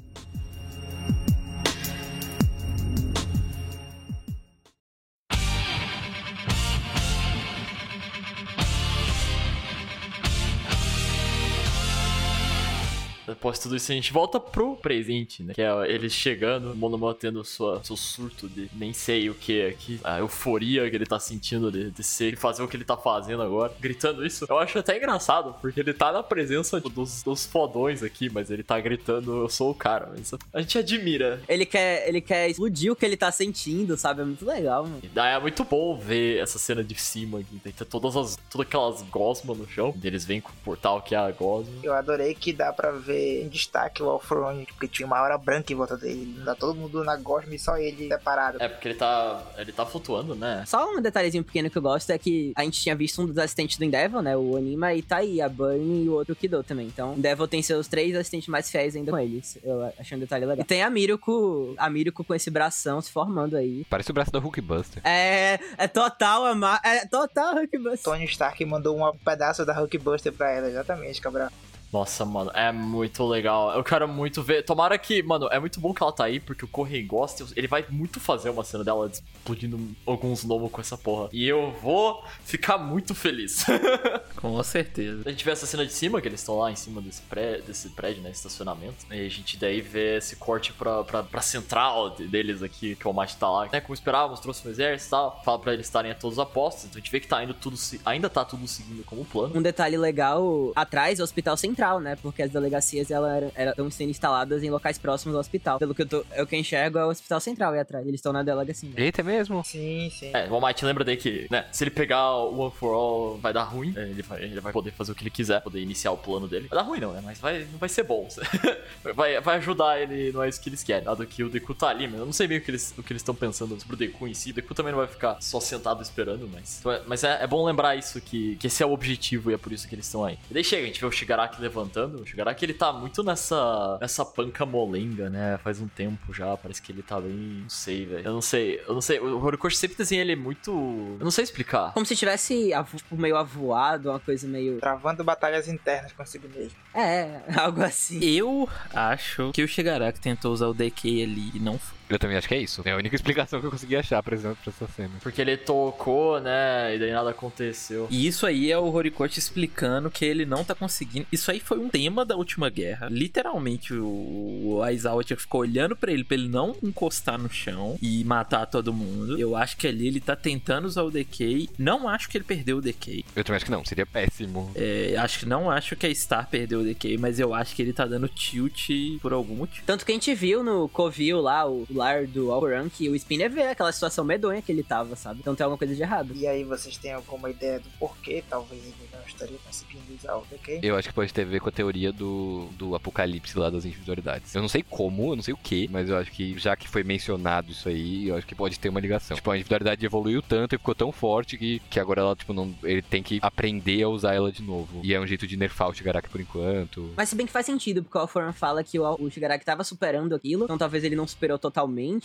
Depois de tudo isso, a gente volta pro presente, né? Que é eles chegando, o tendo sua, seu surto de nem sei o que aqui, a euforia que ele tá sentindo de, de ser, de fazer o que ele tá fazendo agora, gritando isso. Eu acho até engraçado, porque ele tá na presença dos, dos fodões aqui, mas ele tá gritando, eu sou o cara. Isso a gente admira. Ele quer, ele quer explodir o que ele tá sentindo, sabe? É muito legal, mano. E daí é muito bom ver essa cena de cima aqui. Tem todas as. Todas aquelas gosmas no chão. Eles vêm com o portal que é a gosma. Eu adorei que dá pra ver em destaque o Alfrone, porque tinha uma aura branca em volta dele. Não dá todo mundo na gosma e só ele separado. É, porque ele tá. Ele tá flutuando, né? Só um detalhezinho pequeno que eu gosto é que a gente tinha visto um dos assistentes do Endeavor, né? O Onima, e tá aí a Burn e o outro Kido também. Então, o Endeavor tem seus três assistentes mais fiéis ainda com eles. Eu achei um detalhe legal. E tem a Miruko, a Miruko com esse bração se formando aí. Parece o braço da Hulkbuster. É, é total, a é total Hulkbuster. Tony Stark mandou um pedaço da Hulkbuster pra ela, exatamente, Cabral. Nossa, mano, é muito legal. Eu quero muito ver. Tomara que, mano, é muito bom que ela tá aí, porque o Correio gosta. Ele vai muito fazer uma cena dela explodindo alguns novos com essa porra. E eu vou ficar muito feliz. Com certeza. a gente vê essa cena de cima, que eles estão lá em cima desse, pré, desse prédio, né? Estacionamento. E a gente daí vê esse corte pra, pra, pra central deles aqui, que o Mate tá lá. Né? Como esperávamos, trouxe um exército e tal. Fala pra eles estarem a todos apostos. Então a gente vê que tá indo tudo. Ainda tá tudo seguindo como plano. Um detalhe legal, atrás é o hospital central, né? Porque as delegacias elas estão sendo instaladas em locais próximos ao hospital. Pelo que eu, tô, é o que eu enxergo é o hospital central aí atrás. Eles estão na delegacia. Né? Eita, é mesmo? Sim, sim. É, o Almighty lembra daí que, né, se ele pegar o One for All, vai dar ruim. É, ele, vai, ele vai poder fazer o que ele quiser, poder iniciar o plano dele. Vai dar ruim não, né? Mas vai, não vai ser bom. vai, vai ajudar ele, não é isso que eles querem. Dado que o Deku tá ali, mas eu não sei meio o que eles o que eles estão pensando sobre o Deku em si. O Deku também não vai ficar só sentado esperando, mas... Então é, mas é, é, bom lembrar isso, que, que esse é o objetivo e é por isso que eles estão aí. E daí chega, a gente vê o Shigaraki levantando. O Shigaraki, ele tá muito nessa, nessa panca molenga, né? Faz um tempo já, parece que ele tá bem... Não sei, velho. Eu não sei, eu não sei. O Horikoshi sempre desenha ele muito... Eu não sei explicar. Como se tivesse meio avoado, uma coisa meio... Travando batalhas internas consigo mesmo. É, algo assim. Eu acho que o Shigaraki tentou usar o DK ali e não foi. Eu também acho que é isso. É a única explicação que eu consegui achar, por exemplo, pra essa cena. Porque ele tocou, né? E daí nada aconteceu. E isso aí é o Horikoshi explicando que ele não tá conseguindo. Isso aí foi um tema da última guerra. Literalmente, o, o Aizawa ficou olhando para ele, pra ele não encostar no chão e matar todo mundo. Eu acho que ali ele tá tentando usar o DK. Não acho que ele perdeu o DK. Eu também acho que não, seria péssimo. É, acho que não acho que a Star perdeu o DK, mas eu acho que ele tá dando tilt por algum motivo. Tanto que a gente viu no Covil lá, o do Alcoran, que o Spinner vê aquela situação medonha que ele tava, sabe? Então tem alguma coisa de errado. E aí vocês têm alguma ideia do porquê? Talvez ele não estaria conseguindo usar o DK? Eu acho que pode ter a ver com a teoria do, do apocalipse lá das individualidades. Eu não sei como, eu não sei o que, mas eu acho que já que foi mencionado isso aí, eu acho que pode ter uma ligação. Tipo, a individualidade evoluiu tanto e ficou tão forte que, que agora ela, tipo, não, ele tem que aprender a usar ela de novo. E é um jeito de nerfar o Shigaraki por enquanto. Mas se bem que faz sentido, porque o Alforan fala que o, o Shigaraki tava superando aquilo, então talvez ele não superou totalmente,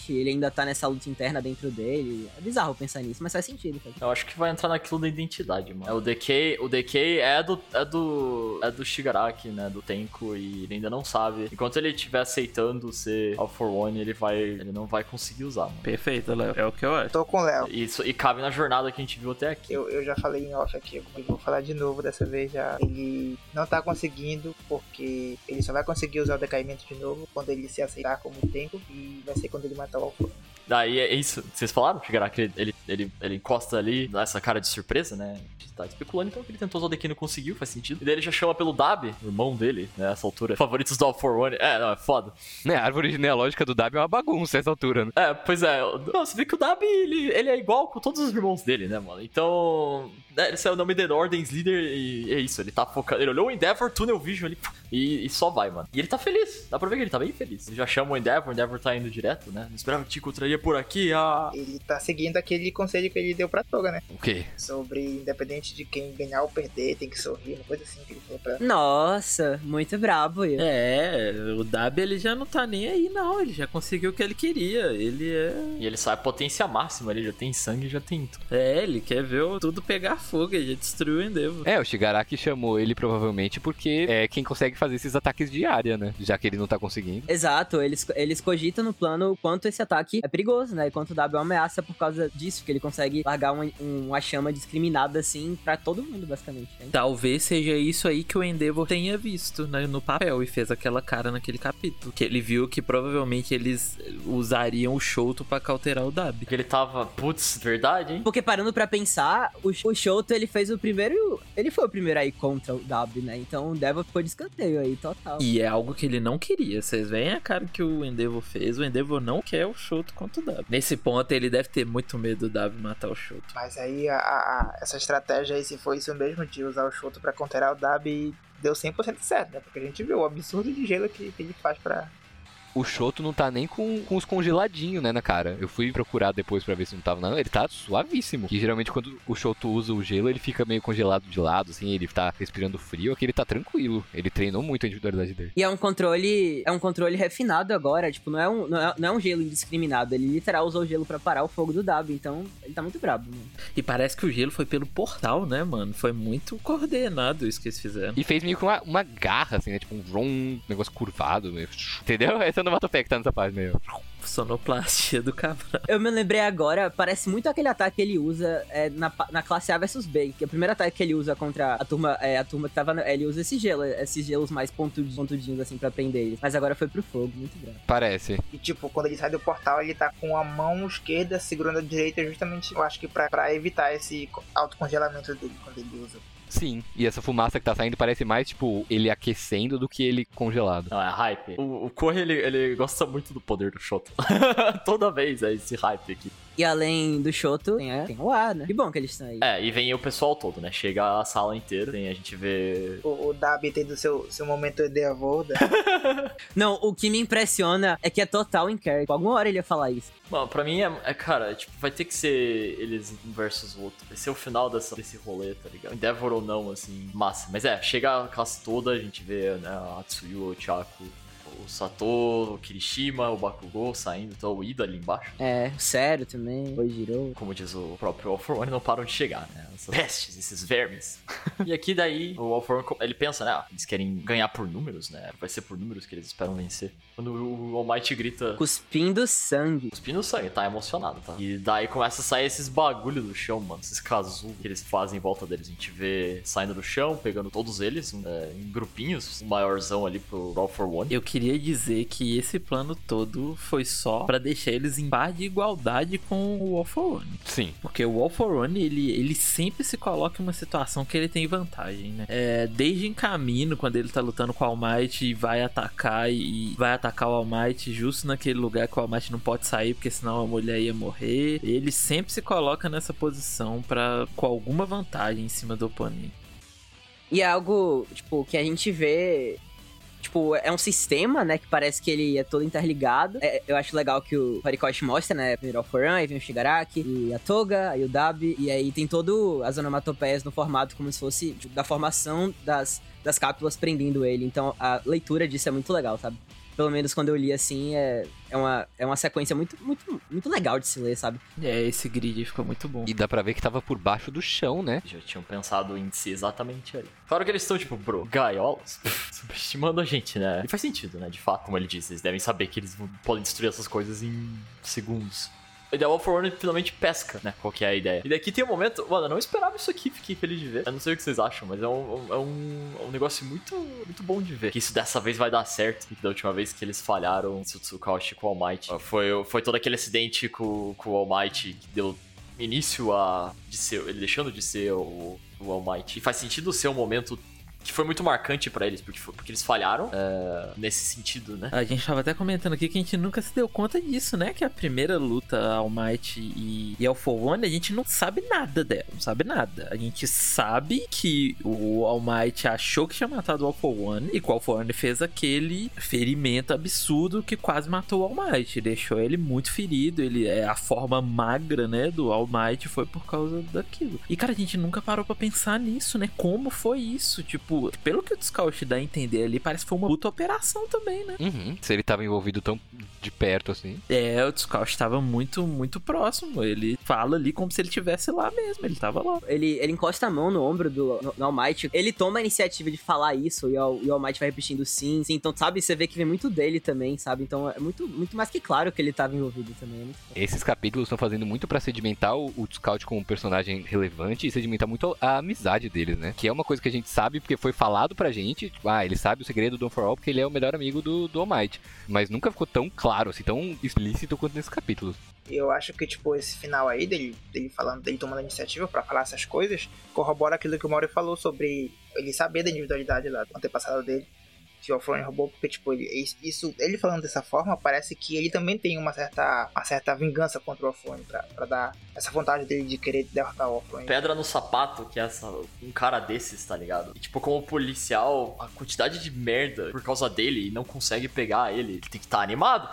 ele ainda tá nessa luta interna dentro dele. É bizarro pensar nisso, mas faz sentido. Faz. Eu acho que vai entrar naquilo da identidade, mano. É, o DK, o DK é do, é do é do Shigaraki, né, do Tenko e ele ainda não sabe. Enquanto ele estiver aceitando ser All for One, ele vai ele não vai conseguir usar, mano. Perfeito, Léo. É o que eu acho. Tô com o Léo. Isso e cabe na jornada que a gente viu até aqui. Eu, eu já falei em off aqui, eu vou falar de novo dessa vez já. Ele não tá conseguindo porque ele só vai conseguir usar o decaimento de novo quando ele se aceitar como tempo e vai ser quando ele matar o One. Daí é isso. Vocês falaram? Chegará que ele, ele, ele, encosta ali nessa cara de surpresa, né? A gente tá especulando então que ele tentou usar o DK e não conseguiu, faz sentido. E daí ele já chama pelo Dab, irmão dele, né? Essa altura. Favoritos do All for One. É, não, é foda. Né, a árvore genealógica do Dab é uma bagunça essa altura, né? É, pois é. Não, você vê que o Dab, ele, ele é igual com todos os irmãos dele, né, mano? Então. É, esse é o nome dele, Ordens Leader, e é isso. Ele tá focando. Ele olhou o Endeavor, Tunnel Vision ali, e, e só vai, mano. E ele tá feliz. Dá pra ver que ele tá bem feliz. Ele já chama o Endeavor, o Endeavor tá indo direto, né? Não esperava que te encontraria por aqui, ah. Ele tá seguindo aquele conselho que ele deu pra Toga, né? O quê? Sobre independente de quem ganhar ou perder, tem que sorrir, uma coisa assim que ele falou pra. Nossa, muito brabo ele. É, o Dab ele já não tá nem aí, não. Ele já conseguiu o que ele queria. Ele é. E ele sabe potência máxima, ele já tem sangue, já tem tudo. É, ele quer ver tudo pegar fogo, ele já destruiu o Endeavor. É, o Shigaraki chamou ele provavelmente porque é quem consegue fazer esses ataques de área, né? Já que ele não tá conseguindo. Exato, eles, eles cogitam no plano o quanto esse ataque é perigoso, né? E quanto o W é uma ameaça por causa disso, que ele consegue largar uma, um- uma chama discriminada assim pra todo mundo, basicamente. né? Talvez seja isso aí que o Endeavor tenha visto né, no papel e fez aquela cara naquele capítulo. Que ele viu que provavelmente eles usariam o Shoto pra cauterar o Dab. Porque ele tava, putz, verdade, hein? Porque parando pra pensar, o, o Shoto ele fez o primeiro. Ele foi o primeiro aí contra o W, né? Então o Devil ficou de escanteio aí, total. E é algo que ele não queria. Vocês veem a cara que o Endeavor fez. O Endeavor não quer o Shoto contra o Dab. Nesse ponto, ele deve ter muito medo do Dab matar o Shoto. Mas aí a, a- essa estratégia aí, se for isso mesmo, de usar o Shoto pra counterar o Dab, deu 100% certo, né? Porque a gente viu o absurdo de gelo que, que ele faz pra, O Shoto não tá nem com, com os congeladinhos, né, na cara. Eu fui procurar depois pra ver se não tava não. Ele tá suavíssimo. Que geralmente quando o Shoto usa o gelo, ele fica meio congelado de lado, assim, ele tá respirando frio. Aqui ele tá tranquilo. Ele treinou muito a individualidade dele. E é um controle. É um controle refinado agora. Tipo, não é um, não é, não é um gelo indiscriminado. Ele literal usou o gelo pra parar o fogo do W. Então, ele tá muito brabo, mano. E parece que o gelo foi pelo portal, né, mano? Foi muito coordenado isso que eles fizeram. E fez meio que uma, uma garra, assim, né? Tipo um um negócio curvado, meio... Entendeu? Essa é onomatopeia que tá nessa página aí. Sonoplastia do Cabral. Eu me lembrei agora, parece muito aquele ataque que ele usa é, na, na classe A versus B. Que é o primeiro ataque que ele usa contra a turma, é, a turma que tava. no- Ele usa esse gelo, esses gelos mais pontudinhos, pontudinhos assim pra prender eles. Mas agora foi pro fogo, muito bravo. Parece. E tipo, quando ele sai do portal, ele tá com a mão esquerda segurando a direita, justamente, eu acho que pra, pra evitar esse co- autocongelamento dele quando ele usa. Sim. E essa fumaça que tá saindo parece mais, tipo, ele aquecendo do que ele congelado. Não, é hype. O, o Corre, ele, ele gosta muito do poder do Shoto. Toda vez é esse hype aqui. E além do Shoto, tem, a- tem o A, né? Que bom que eles estão aí. É, e vem o pessoal todo, né? Chega a sala inteira, tem, a gente vê... O, o Dabi tendo seu, seu momento de avô, né? Não, o que me impressiona é que é total em character. Alguma hora ele ia falar isso. Mano, pra mim é, é, cara, tipo, vai ter que ser eles um versus o outro. Vai ser o final dessa, desse rolê, tá ligado? Endeavor ou não, assim, massa. Mas é, chega a classe toda, a gente vê, né, a Atsuyu, o Chaco, o Sato, o Kirishima, o Bakugou saindo, então o Ida ali embaixo. É, o Sério também. Oi, girou. Como diz o próprio All for One, não param de chegar, né? Essas pestes, esses vermes. e aqui daí, o All for One, ele pensa, né? ah, eles querem ganhar por números, né? Vai ser por números que eles esperam vencer. Quando o All Might grita... Cuspindo sangue. Cuspindo sangue, tá emocionado, tá? E daí começa a sair esses bagulho do chão, mano. Esses casulos que eles fazem em volta deles. A gente vê saindo do chão, pegando todos eles é, em grupinhos. Um maiorzão ali pro All for One. Eu queria dizer que esse plano todo foi só pra deixar eles em par de igualdade com o All for One. Sim. Porque o All for One, ele, ele sempre se coloca em uma situação que ele tem vantagem, né? É, desde em caminho, quando ele tá lutando com o All Might e vai atacar e vai atacar o All Might justo naquele lugar que o All Might não pode sair, porque senão a mulher ia morrer. Ele sempre se coloca nessa posição para com alguma vantagem em cima do oponente. E é algo, tipo, que a gente vê. Tipo, é um sistema, né? Que parece que ele é todo interligado. É, eu acho legal que o Horikoshi mostra, né? Primeiro o Foran, aí vem o Shigaraki, e a Toga, aí o Dabi. E aí tem todo as onomatopeias no formato como se fosse tipo, da formação das, das cápsulas prendendo ele. Então a leitura disso é muito legal, sabe? Pelo menos quando eu li assim, é, é, uma, é uma sequência muito, muito, muito legal de se ler, sabe? É, esse grid ficou muito bom. E dá pra ver que tava por baixo do chão, né? Já tinham pensado em si exatamente ali. Claro que eles estão, tipo, bro, gaiolas, subestimando a gente, né? E faz sentido, né? De fato, como ele disse, eles devem saber que eles podem destruir essas coisas em segundos. E daí o All for One finalmente pesca, né? Qual que é a ideia. E daqui tem um momento. Mano, eu não esperava isso aqui, fiquei feliz de ver. Eu não sei o que vocês acham, mas é um, é um, é um negócio muito, muito bom de ver. Que isso dessa vez vai dar certo. Da última vez que eles falharam, Tsutsukashi com o All Might. Foi, foi todo aquele acidente com, com o All Might que deu início a. De ser, ele deixando de ser o, o All Might. E faz sentido ser um momento que foi muito marcante pra eles, porque, porque eles falharam é, nesse sentido, né? A gente tava até comentando aqui que a gente nunca se deu conta disso, né? Que a primeira luta All Might e, e for One, a gente não sabe nada dela, não sabe nada. A gente sabe que o All Might achou que tinha matado o All for One e que o for One fez aquele ferimento absurdo que quase matou o All Might, deixou ele muito ferido, ele é a forma magra, né, do All Might foi por causa daquilo. E cara, a gente nunca parou pra pensar nisso, né? Como foi isso? Tipo, pelo que o Scout dá a entender ali, parece que foi uma puta operação também, né? Uhum. Se ele tava envolvido tão de perto assim. É, o Scout estava muito, muito próximo. Ele fala ali como se ele estivesse lá mesmo. Ele tava lá. Ele, ele encosta a mão no ombro do no, Might. Ele toma a iniciativa de falar isso e o, e o All Might vai repetindo sim, sim. Então, sabe, você vê que vem muito dele também, sabe? Então é muito, muito mais que claro que ele tava envolvido também. É foda. Esses capítulos estão fazendo muito pra sedimentar o, o Scout como um personagem relevante e sedimentar muito a amizade deles, né? Que é uma coisa que a gente sabe porque foi falado pra gente. Tipo, ah, ele sabe o segredo do Don For All porque ele é o melhor amigo do, do All Might. Mas nunca ficou tão claro, assim, tão explícito quanto nesses capítulos. Eu acho que, tipo, esse final aí dele, dele falando, dele tomando a iniciativa pra falar essas coisas, corrobora aquilo que o Mauri falou sobre ele saber da individualidade lá do antepassado dele. Que o Alfrone roubou, porque, tipo, ele, isso, ele falando dessa forma, parece que ele também tem uma certa, uma certa vingança contra o Alfrone, pra, pra dar essa vontade dele de querer derrotar o Alfrone. Pedra no sapato, que é essa, um cara desses, tá ligado? E, tipo, como policial, a quantidade de merda por causa dele e não consegue pegar ele, ele tem que estar tá animado.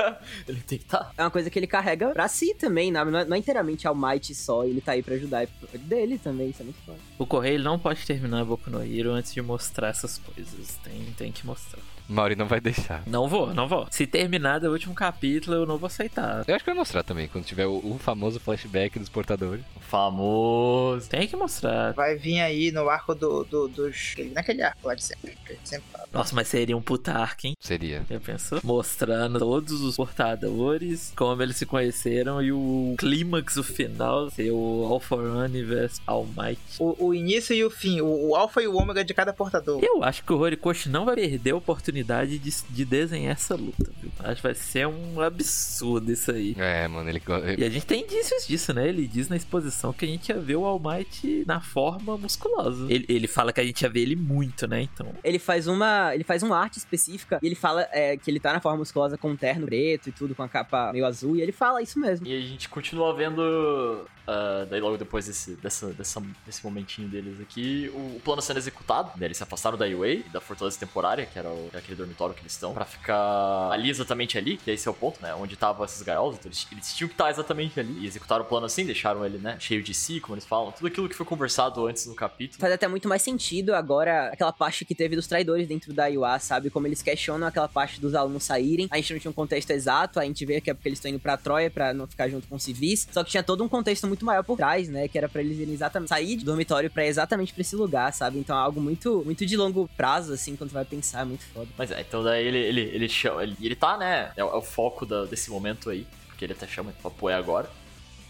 ele tem que estar. Tá. É uma coisa que ele carrega pra si também, né? não, é, não é inteiramente ao Might só, ele tá aí pra ajudar, é dele também, isso é muito foda. O Correio não pode terminar Boku no Hero antes de mostrar essas coisas, tem, tem que mostrar. Mauri não vai deixar. Não vou, não vou. Se terminar do último capítulo, eu não vou aceitar. Eu acho que vai mostrar também, quando tiver o, o famoso flashback dos portadores. O famoso. Tem que mostrar. Vai vir aí no arco do, do, dos. Naquele arco lá de sempre. sempre fala. Nossa, mas seria um puta arco, hein? Seria. Já pensou? Mostrando todos os portadores, como eles se conheceram e o clímax, o final, ser o Alpha Universe All Might. O, o início e o fim, o, o Alpha e o Ômega de cada portador. Eu acho que o Horikoshi não vai perder a oportunidade oportunidade de, de desenhar essa luta, viu? Acho que vai ser um absurdo isso aí. É, mano, ele. E a gente tem indícios disso, né? Ele diz na exposição que a gente ia ver o All Might na forma musculosa. Ele, ele fala que a gente ia ver ele muito, né? Então. Ele faz uma. Ele faz uma arte específica e ele fala é, que ele tá na forma musculosa com um terno preto e tudo, com a capa meio azul, e ele fala isso mesmo. E a gente continua vendo Uh, daí logo depois desse, dessa, dessa, desse momentinho deles aqui, o, o, plano sendo executado, né, eles se afastaram da UA, da fortaleza temporária, que era, o, que era aquele dormitório que eles estão, pra ficar ali exatamente ali, que esse é o ponto, né, onde estavam essas gaiolas, então eles, eles tinham que estar exatamente ali, e executaram o plano assim, deixaram ele, né, cheio de si, como eles falam, tudo aquilo que foi conversado antes no capítulo. Faz até muito mais sentido agora aquela parte que teve dos traidores dentro da UA, sabe, como eles questionam aquela parte dos alunos saírem, a gente não tinha um contexto exato, a gente vê que é porque eles estão indo pra Troia pra não ficar junto com civis, só que tinha todo um contexto muito maior por trás, né? Que era para eles irem exatamente sair do dormitório para exatamente para esse lugar, sabe? Então é algo muito, muito de longo prazo, assim, quando tu vai pensar, é muito foda. Mas é, então daí ele, ele, ele chama. Ele, ele tá, né? É, é o foco da, desse momento aí. Porque ele até chama, pô, é agora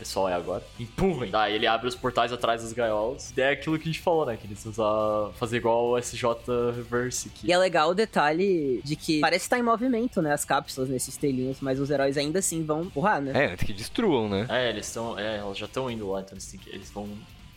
pessoal é agora. Empurrem. Daí ele abre os portais atrás das gaiolas. E é aquilo que a gente falou, né? Que eles usam fazer igual o SJ Reverse. Que... E é legal o detalhe de que parece estar tá em movimento, né? As cápsulas nesses telinhos, mas os heróis ainda assim vão empurrar, né? É, que destruam, né? É, eles estão. É, elas já estão indo lá, então eles, eles vão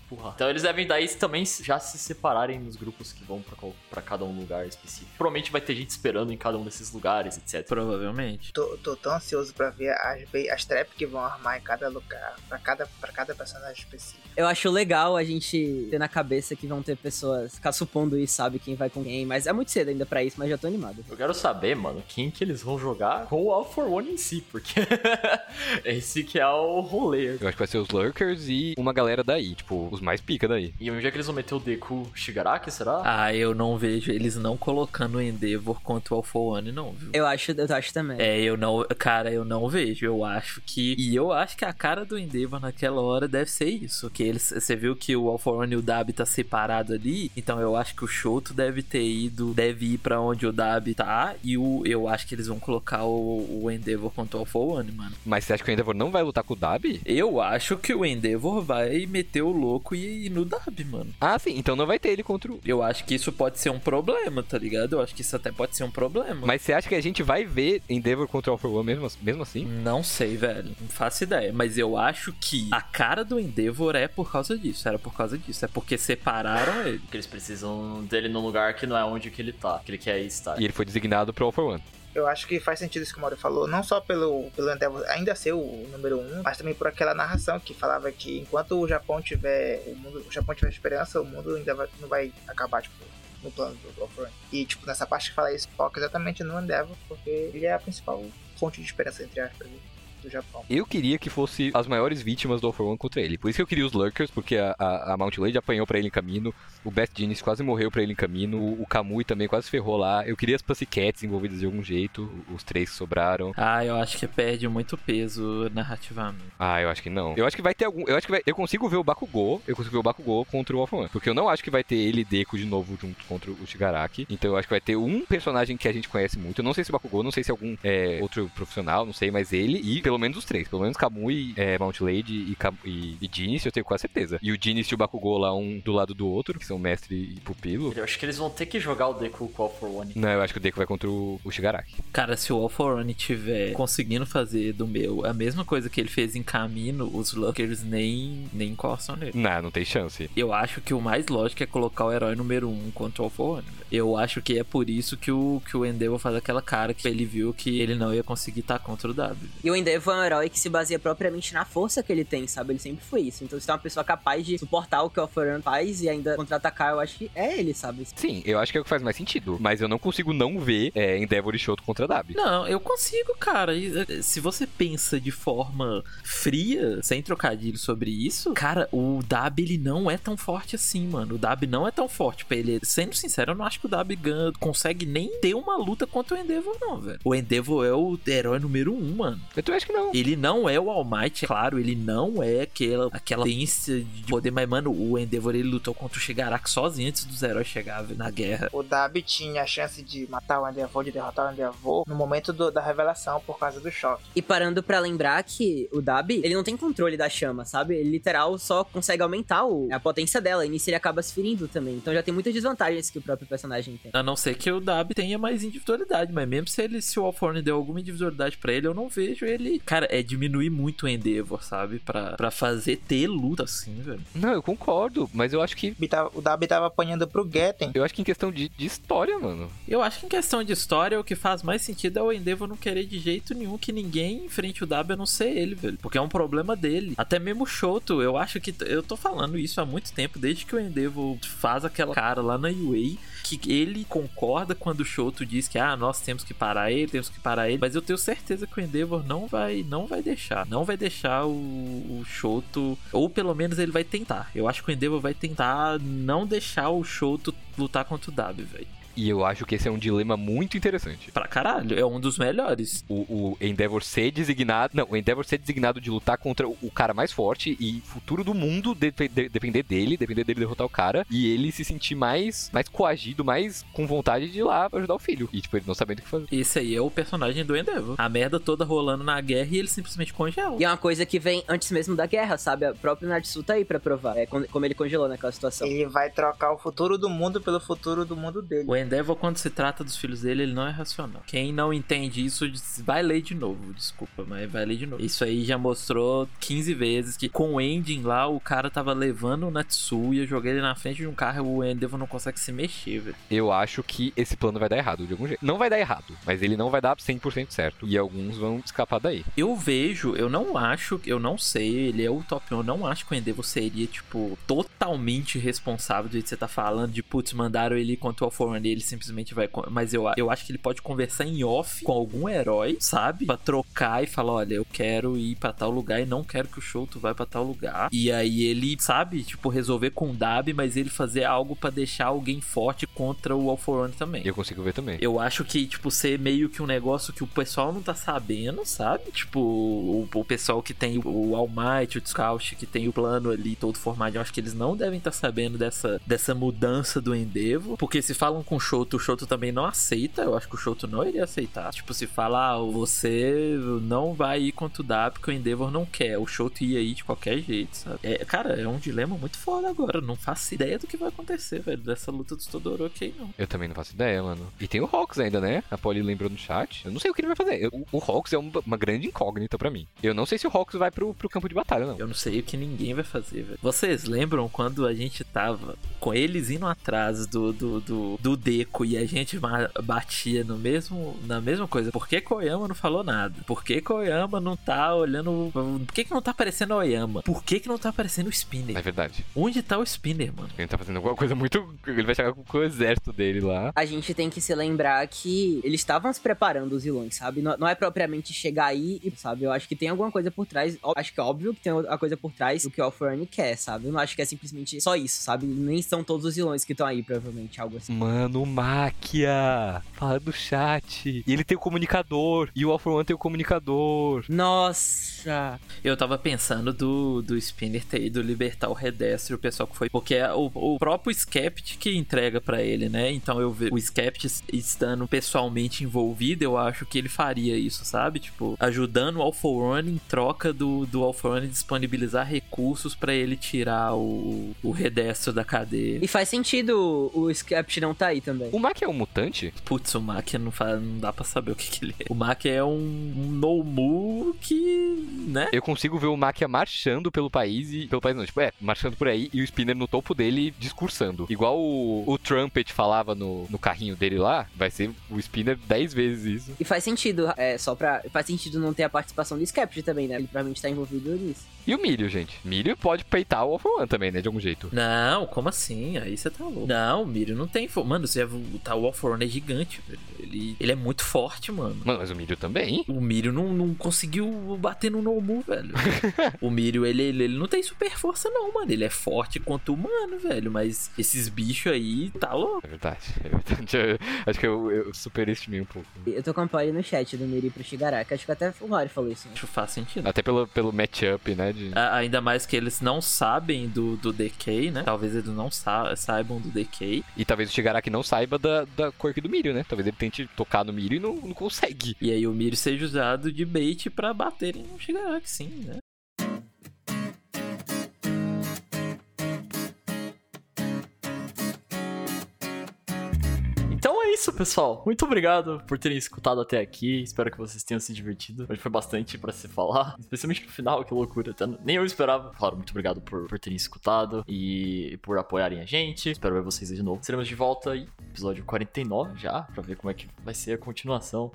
empurrar. Então eles devem daí também já se separarem nos grupos que vão para cada um lugar específico. Provavelmente vai ter gente esperando em cada um desses lugares, etc. Provavelmente. Tô, tô tão ansioso para ver as, as traps que vão armar em cada lugar, para cada, pra cada personagem específico. Eu acho legal a gente ter na cabeça que vão ter pessoas ficar supondo isso, sabe quem vai com quem, mas é muito cedo ainda para isso, mas já tô animado. Eu quero saber, mano, quem que eles vão jogar com o All for One em si, porque esse que é o rolê. Eu acho que vai ser os Lurkers e uma galera daí, tipo, os mais pica daí. E onde é que eles vão meter o Deku Shigaraki, será? Ah, eu não vejo eles não colocando o Endeavor contra o Alpha One, não, viu? Eu acho, eu acho também. É, eu não, cara, eu não vejo. Eu acho que. E eu acho que a cara do Endeavor naquela hora deve ser isso. Que eles. Você viu que o Alpha One e o Dab tá separado ali. Então eu acho que o Shoto deve ter ido. Deve ir para onde o Dab tá. E o, eu acho que eles vão colocar o, o Endeavor contra o Alpha One, mano. Mas você acha que o Endeavor não vai lutar com o Dab? Eu acho que o Endeavor vai meter o louco e no Dab, mano. Ah, sim. Então não vai ter ele contra o. Eu acho que isso pode ser um problema, tá ligado? Eu acho que isso até pode ser um problema. Mas você acha que a gente vai ver Endeavor contra o All for One mesmo, mesmo assim? Não sei, velho. Não faço ideia. Mas eu acho que a cara do Endeavor é por causa disso. Era por causa disso. É porque separaram ele. Porque eles precisam dele num lugar que não é onde que ele tá. Que ele quer estar. E ele foi designado pro All for One eu acho que faz sentido isso que o Mauro falou, não só pelo, pelo Endeavor ainda ser o número um, mas também por aquela narração que falava que enquanto o Japão tiver o mundo, o Japão tiver esperança, o mundo ainda vai, não vai acabar, tipo, no plano do Offroad. E, tipo, nessa parte que fala isso, foca exatamente no Endeavor, porque ele é a principal fonte de esperança, entre aspas do Japão. Eu queria que fosse as maiores vítimas do All for One contra ele. Por isso que eu queria os Lurkers, porque a, a, a Mount Lady apanhou pra ele em caminho, o Beth Genius quase morreu pra ele em caminho, o, o Kamui também quase ferrou lá. Eu queria as Pussycats envolvidas de algum jeito, os três que sobraram. Ah, eu acho que perde muito peso narrativamente. Ah, eu acho que não. Eu acho que vai ter algum. Eu acho que vai... Eu consigo ver o Bakugou. Eu consigo ver o Bakugou contra o All for One. Porque eu não acho que vai ter ele e Deku de novo junto contra o Shigaraki. Então eu acho que vai ter um personagem que a gente conhece muito. Eu não sei se o Bakugou, não sei se é algum é, outro profissional, não sei, mas ele e pelo menos os três. Pelo menos Kamui, é, Mount Lady e, e, e Genius, eu tenho quase certeza. E o Genius e o Bakugou lá, um do lado do outro, que são mestre e pupilo. Eu acho que eles vão ter que jogar o Deku com o All for One. Não, eu acho que o Deku vai contra o, o Shigaraki. Cara, se o All for One tiver conseguindo fazer do meu a mesma coisa que ele fez em Camino, os Luckers nem, nem encostam nele. Não, não tem chance. Eu acho que o mais lógico é colocar o herói número 1 um contra o All for One. Eu acho que é por isso que o, que o Endeavor faz aquela cara que ele viu que ele não ia conseguir estar contra o W. E o Endeavor é um herói que se baseia propriamente na força que ele tem, sabe? Ele sempre foi isso. Então, se tem uma pessoa capaz de suportar o que o Alforan faz e ainda contra-atacar, eu acho que é ele, sabe? Sim, eu acho que é o que faz mais sentido. Mas eu não consigo não ver é, Endeavor e Shoto contra Dabi. Não, eu consigo, cara. Eh, Se você pensa de forma fria, sem trocadilho sobre isso, cara, o Dab ele não é tão forte assim, mano. O Dab não é tão forte pra ele. Sendo sincero, eu não acho que o Dab ganha, consegue nem ter uma luta contra o Endeavor, não, velho. O Endeavor é o herói número um, mano. Eu acho que não. Ele não é o All Might, é claro, ele não é aquela, aquela tendência de poder, mas, mano, o Endeavor ele lutou contra o Shigaraki sozinho antes dos heróis chegarem na guerra. O Dabi tinha a chance de matar o Endeavor, de derrotar o Endeavor no momento do- da revelação por causa do choque. E parando pra lembrar que o Dabi, ele não tem controle da chama, sabe? Ele literal só consegue aumentar o- a potência dela, e nisso ele acaba se ferindo também. Então já tem muitas desvantagens que o próprio personagem tem. A não ser que o Dab tenha mais individualidade, mas mesmo se ele se o Alforne deu alguma individualidade pra ele, eu não vejo ele. Cara, é diminuir muito o Endeavor, sabe? Pra, pra fazer ter luta assim, velho. Não, eu concordo. Mas eu acho que. O Dabi- Dabi tava apanhando pro Getten. Eu acho que em questão de, de história, mano. Eu acho que em questão de história, o que faz mais sentido é o Endeavor não querer de jeito nenhum que ninguém enfrente o Dab a não ser ele, velho. Porque é um problema dele. Até mesmo o Shoto, eu acho que. Eu tô falando isso há muito tempo, desde que o Endeavor faz aquela cara lá na UA. Que ele concorda quando o Shoto diz que, ah, nós temos que parar ele, temos que parar ele. Mas eu tenho certeza que o Endeavor não vai, não vai deixar. Não vai deixar o, o Shoto. Ou pelo menos ele vai tentar. Eu acho que o Endeavor vai tentar não deixar o Shoto lutar contra o Dab, velho. E eu acho que esse é um dilema muito interessante. Pra caralho, é um dos melhores. O, o Endeavor ser designado. Não, o Endeavor ser designado de lutar contra o, o cara mais forte e futuro do mundo de- de- depender dele, depender dele derrotar o cara. E ele se sentir mais, mais coagido, mais com vontade de ir lá pra ajudar o filho. E, tipo, ele não sabendo o que fazer. Esse aí é o personagem do Endeavor. A merda toda rolando na guerra e ele simplesmente congela. E é uma coisa que vem antes mesmo da guerra, sabe? O próprio Natsu tá aí pra provar. É como ele congelou naquela situação. Ele vai trocar o futuro do mundo pelo futuro do mundo dele. O Endeavor, quando se trata dos filhos dele, ele não é racional. Quem não entende isso, vai ler de novo. Desculpa, mas vai ler de novo. Isso aí já mostrou 15 vezes que com o ending lá, o cara tava levando o Natsuya, joguei ele na frente de um carro e o Endeavor não consegue se mexer, velho. Eu acho que esse plano vai dar errado de algum jeito. Não vai dar errado, mas ele não vai dar 100% certo. E alguns vão escapar daí. Eu vejo, eu não acho, eu não sei, ele é o top 1, eu não acho que o Endeavor seria, tipo, totalmente responsável do jeito que você tá falando, de putz, mandaram ele contra o Alforan e ele simplesmente vai. Mas eu, eu acho que ele pode conversar em off com algum herói, sabe? Pra trocar e falar: olha, eu quero ir pra tal lugar e não quero que o Shoto vá pra tal lugar. E aí ele, sabe, tipo, resolver com o Dab, mas ele fazer algo pra deixar alguém forte contra o Alforan também. Eu consigo ver também. Eu acho que, tipo, ser meio que um negócio que o pessoal não tá sabendo, sabe? Tipo, o, o pessoal que tem o All Might, o Scout, que tem o plano ali todo formado, eu acho que eles não devem estar sabendo dessa, dessa mudança do Endeavor. Porque se falam com o Shoto, o Shoto também não aceita. Eu acho que o Shoto não iria aceitar. Tipo, se fala, ah, você não vai ir contra o Dab porque o Endeavor não quer. O Shoto ia ir de qualquer jeito, sabe? É, cara, é um dilema muito foda agora. Não faço ideia do que vai acontecer, velho, dessa luta dos Todoroki aí, não. Eu também não faço ideia, mano. E tem o Hawks ainda, né? A Polly lembrou no chat. Eu não sei o que ele vai fazer. Eu- o Hawks é uma, uma grande incógnita pra mim. Eu não sei se o Hawks vai pro, pro campo de batalha, não. Eu não sei o que ninguém vai fazer, velho. Vocês lembram quando a gente tava com eles indo atrás do, do, do, do Deco e a gente batia no mesmo, na mesma coisa? Por que Koyama não falou nada? Por que Koyama não tá olhando. Por que, que não tá aparecendo o Oyama? Por que, que não tá aparecendo o É Spinner? verdade. Onde tá o Spinner, mano? Ele tá fazendo alguma coisa muito. Ele vai chegar com, o exército dele lá. A gente tem que se lembrar que eles estavam se preparando os vilões, sabe? Não, não é propriamente chegar aí e, sabe? Eu acho que tem alguma coisa por trás. Acho que é óbvio que tem a coisa por trás do que o Alfrani quer, sabe? Eu não acho que é simplesmente só isso, sabe? Nem são todos os vilões que estão aí, provavelmente, algo assim. Mano, no Máquia. Fala do chat. E ele tem o comunicador. E o All for One tem o comunicador. Nossa! Eu tava pensando do, do Spinner ter ido libertar o Redestro, o pessoal que foi. Porque é o, o próprio Skept que entrega pra ele, né? Então eu vejo o Skept estando pessoalmente envolvido, eu acho que ele faria isso, sabe? Tipo, ajudando o All for One em troca do, do All for One disponibilizar recursos pra ele tirar o, o Redestro da cadeia. E faz sentido o Skept não tá aí também. O Máquia é um mutante? Putz, o Mac não, faz, não dá pra saber o que, que ele é. O Mac é um, um no-mu que, né? Eu consigo ver o Máquia marchando pelo país e. Pelo país não, tipo, é, marchando por aí e o Spinner no topo dele discursando. Igual o, o Trumpet falava no, no carrinho dele lá, vai ser o Spinner 10 vezes isso. E faz sentido, é, só pra. Faz sentido não ter a participação do Skept também, né? Ele provavelmente tá envolvido nisso. E o Milho, gente? Milho pode peitar o for One também, né? De algum jeito. Não, como assim? Aí você tá louco. Não, o Mirio não tem. Mano, você tá, o All for One é gigante, velho. Ele, ele é muito forte, mano. Mano, mas o Milho também. O Mirio não, não conseguiu bater no Nomu, velho. o Mirio, ele, ele, ele não tem super força, não, mano. Ele é forte quanto humano, velho. Mas esses bichos aí, tá louco. É verdade, é verdade. Eu- acho que eu, eu superestimei um pouco. Eu tô com a no chat do Miri pro Shigaraki. Acho que até o Rory falou isso. Né? Acho que faz sentido. Até pelo, pelo matchup, né? De... A- Ainda mais que eles não sabem do, do DK, né? Talvez eles não sa saibam do DK. E talvez o Shigaraki não saiba da, da quirk do Milho, né? Talvez ele tente tocar no Milho e não, não consegue. E aí o Mirio seja usado de bait pra baterem no Shigaraki, sim, né? Isso, pessoal. Muito obrigado por terem escutado até aqui. Espero que vocês tenham se divertido. Hoje foi bastante pra se falar, especialmente no final, que loucura. Até nem eu esperava. Claro, muito obrigado por, por terem escutado e por apoiarem a gente. Espero ver vocês de novo. Seremos de volta aí, episódio 49 já, pra ver como é que vai ser a continuação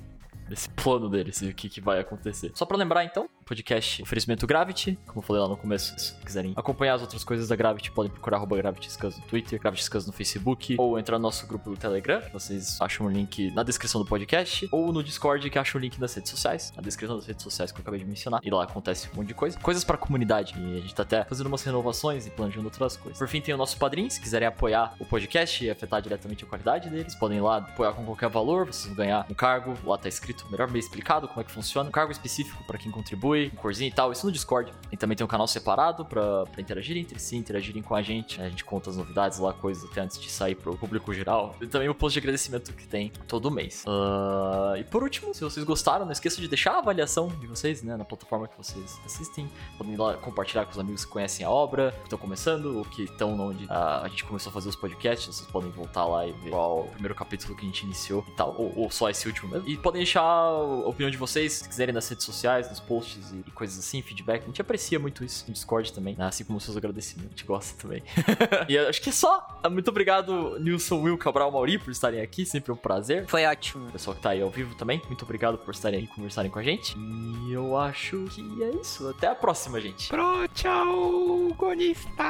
desse plano deles e o que, que vai acontecer. Só pra lembrar então, podcast oferecimento Gravity, como eu falei lá no começo, se quiserem acompanhar as outras coisas da Gravity, podem procurar arroba GravityScans no Twitter, GravityScans no Facebook, ou entrar no nosso grupo do Telegram, vocês acham o link na descrição do podcast, ou no Discord, que acham o link nas redes sociais, na descrição das redes sociais que eu acabei de mencionar, e lá acontece um monte de coisa, coisas pra comunidade, e a gente tá até fazendo umas renovações e planejando outras coisas. Por fim, tem o nosso padrinho, se quiserem apoiar o podcast e afetar diretamente a qualidade deles, podem ir lá apoiar com qualquer valor, vocês vão ganhar um cargo, lá tá escrito, melhor bem explicado como é que funciona, um cargo específico pra quem contribui, um corzinho e tal, isso no Discord. Tem também tem um canal separado pra, pra interagir entre si, interagirem com a gente, a gente conta as novidades lá, coisas até antes de sair pro público geral, e também o post de agradecimento que tem todo mês. Ah, e por último, se vocês gostaram, não esqueçam de deixar a avaliação de vocês, né, na plataforma que vocês assistem, podem ir lá compartilhar com os amigos que conhecem a obra, que estão começando, ou que estão onde ah, a gente começou a fazer os podcasts, vocês podem voltar lá e ver qual o primeiro capítulo que a gente iniciou e tal, ou, ou só esse último mesmo. E podem deixar a opinião de vocês, se quiserem, nas redes sociais, nos posts e, e coisas assim, feedback. A gente aprecia muito isso no Discord também, né? assim como os seus agradecimentos, a gente gosta também. e acho que é só. Muito obrigado, Nilson, Will, Cabral, Mauri, por estarem aqui, sempre um prazer. Foi ótimo. O pessoal que tá aí ao vivo também, muito obrigado por estarem aí conversarem com a gente. E eu acho que é isso. Até a próxima, gente. Pro, tchau, gonista!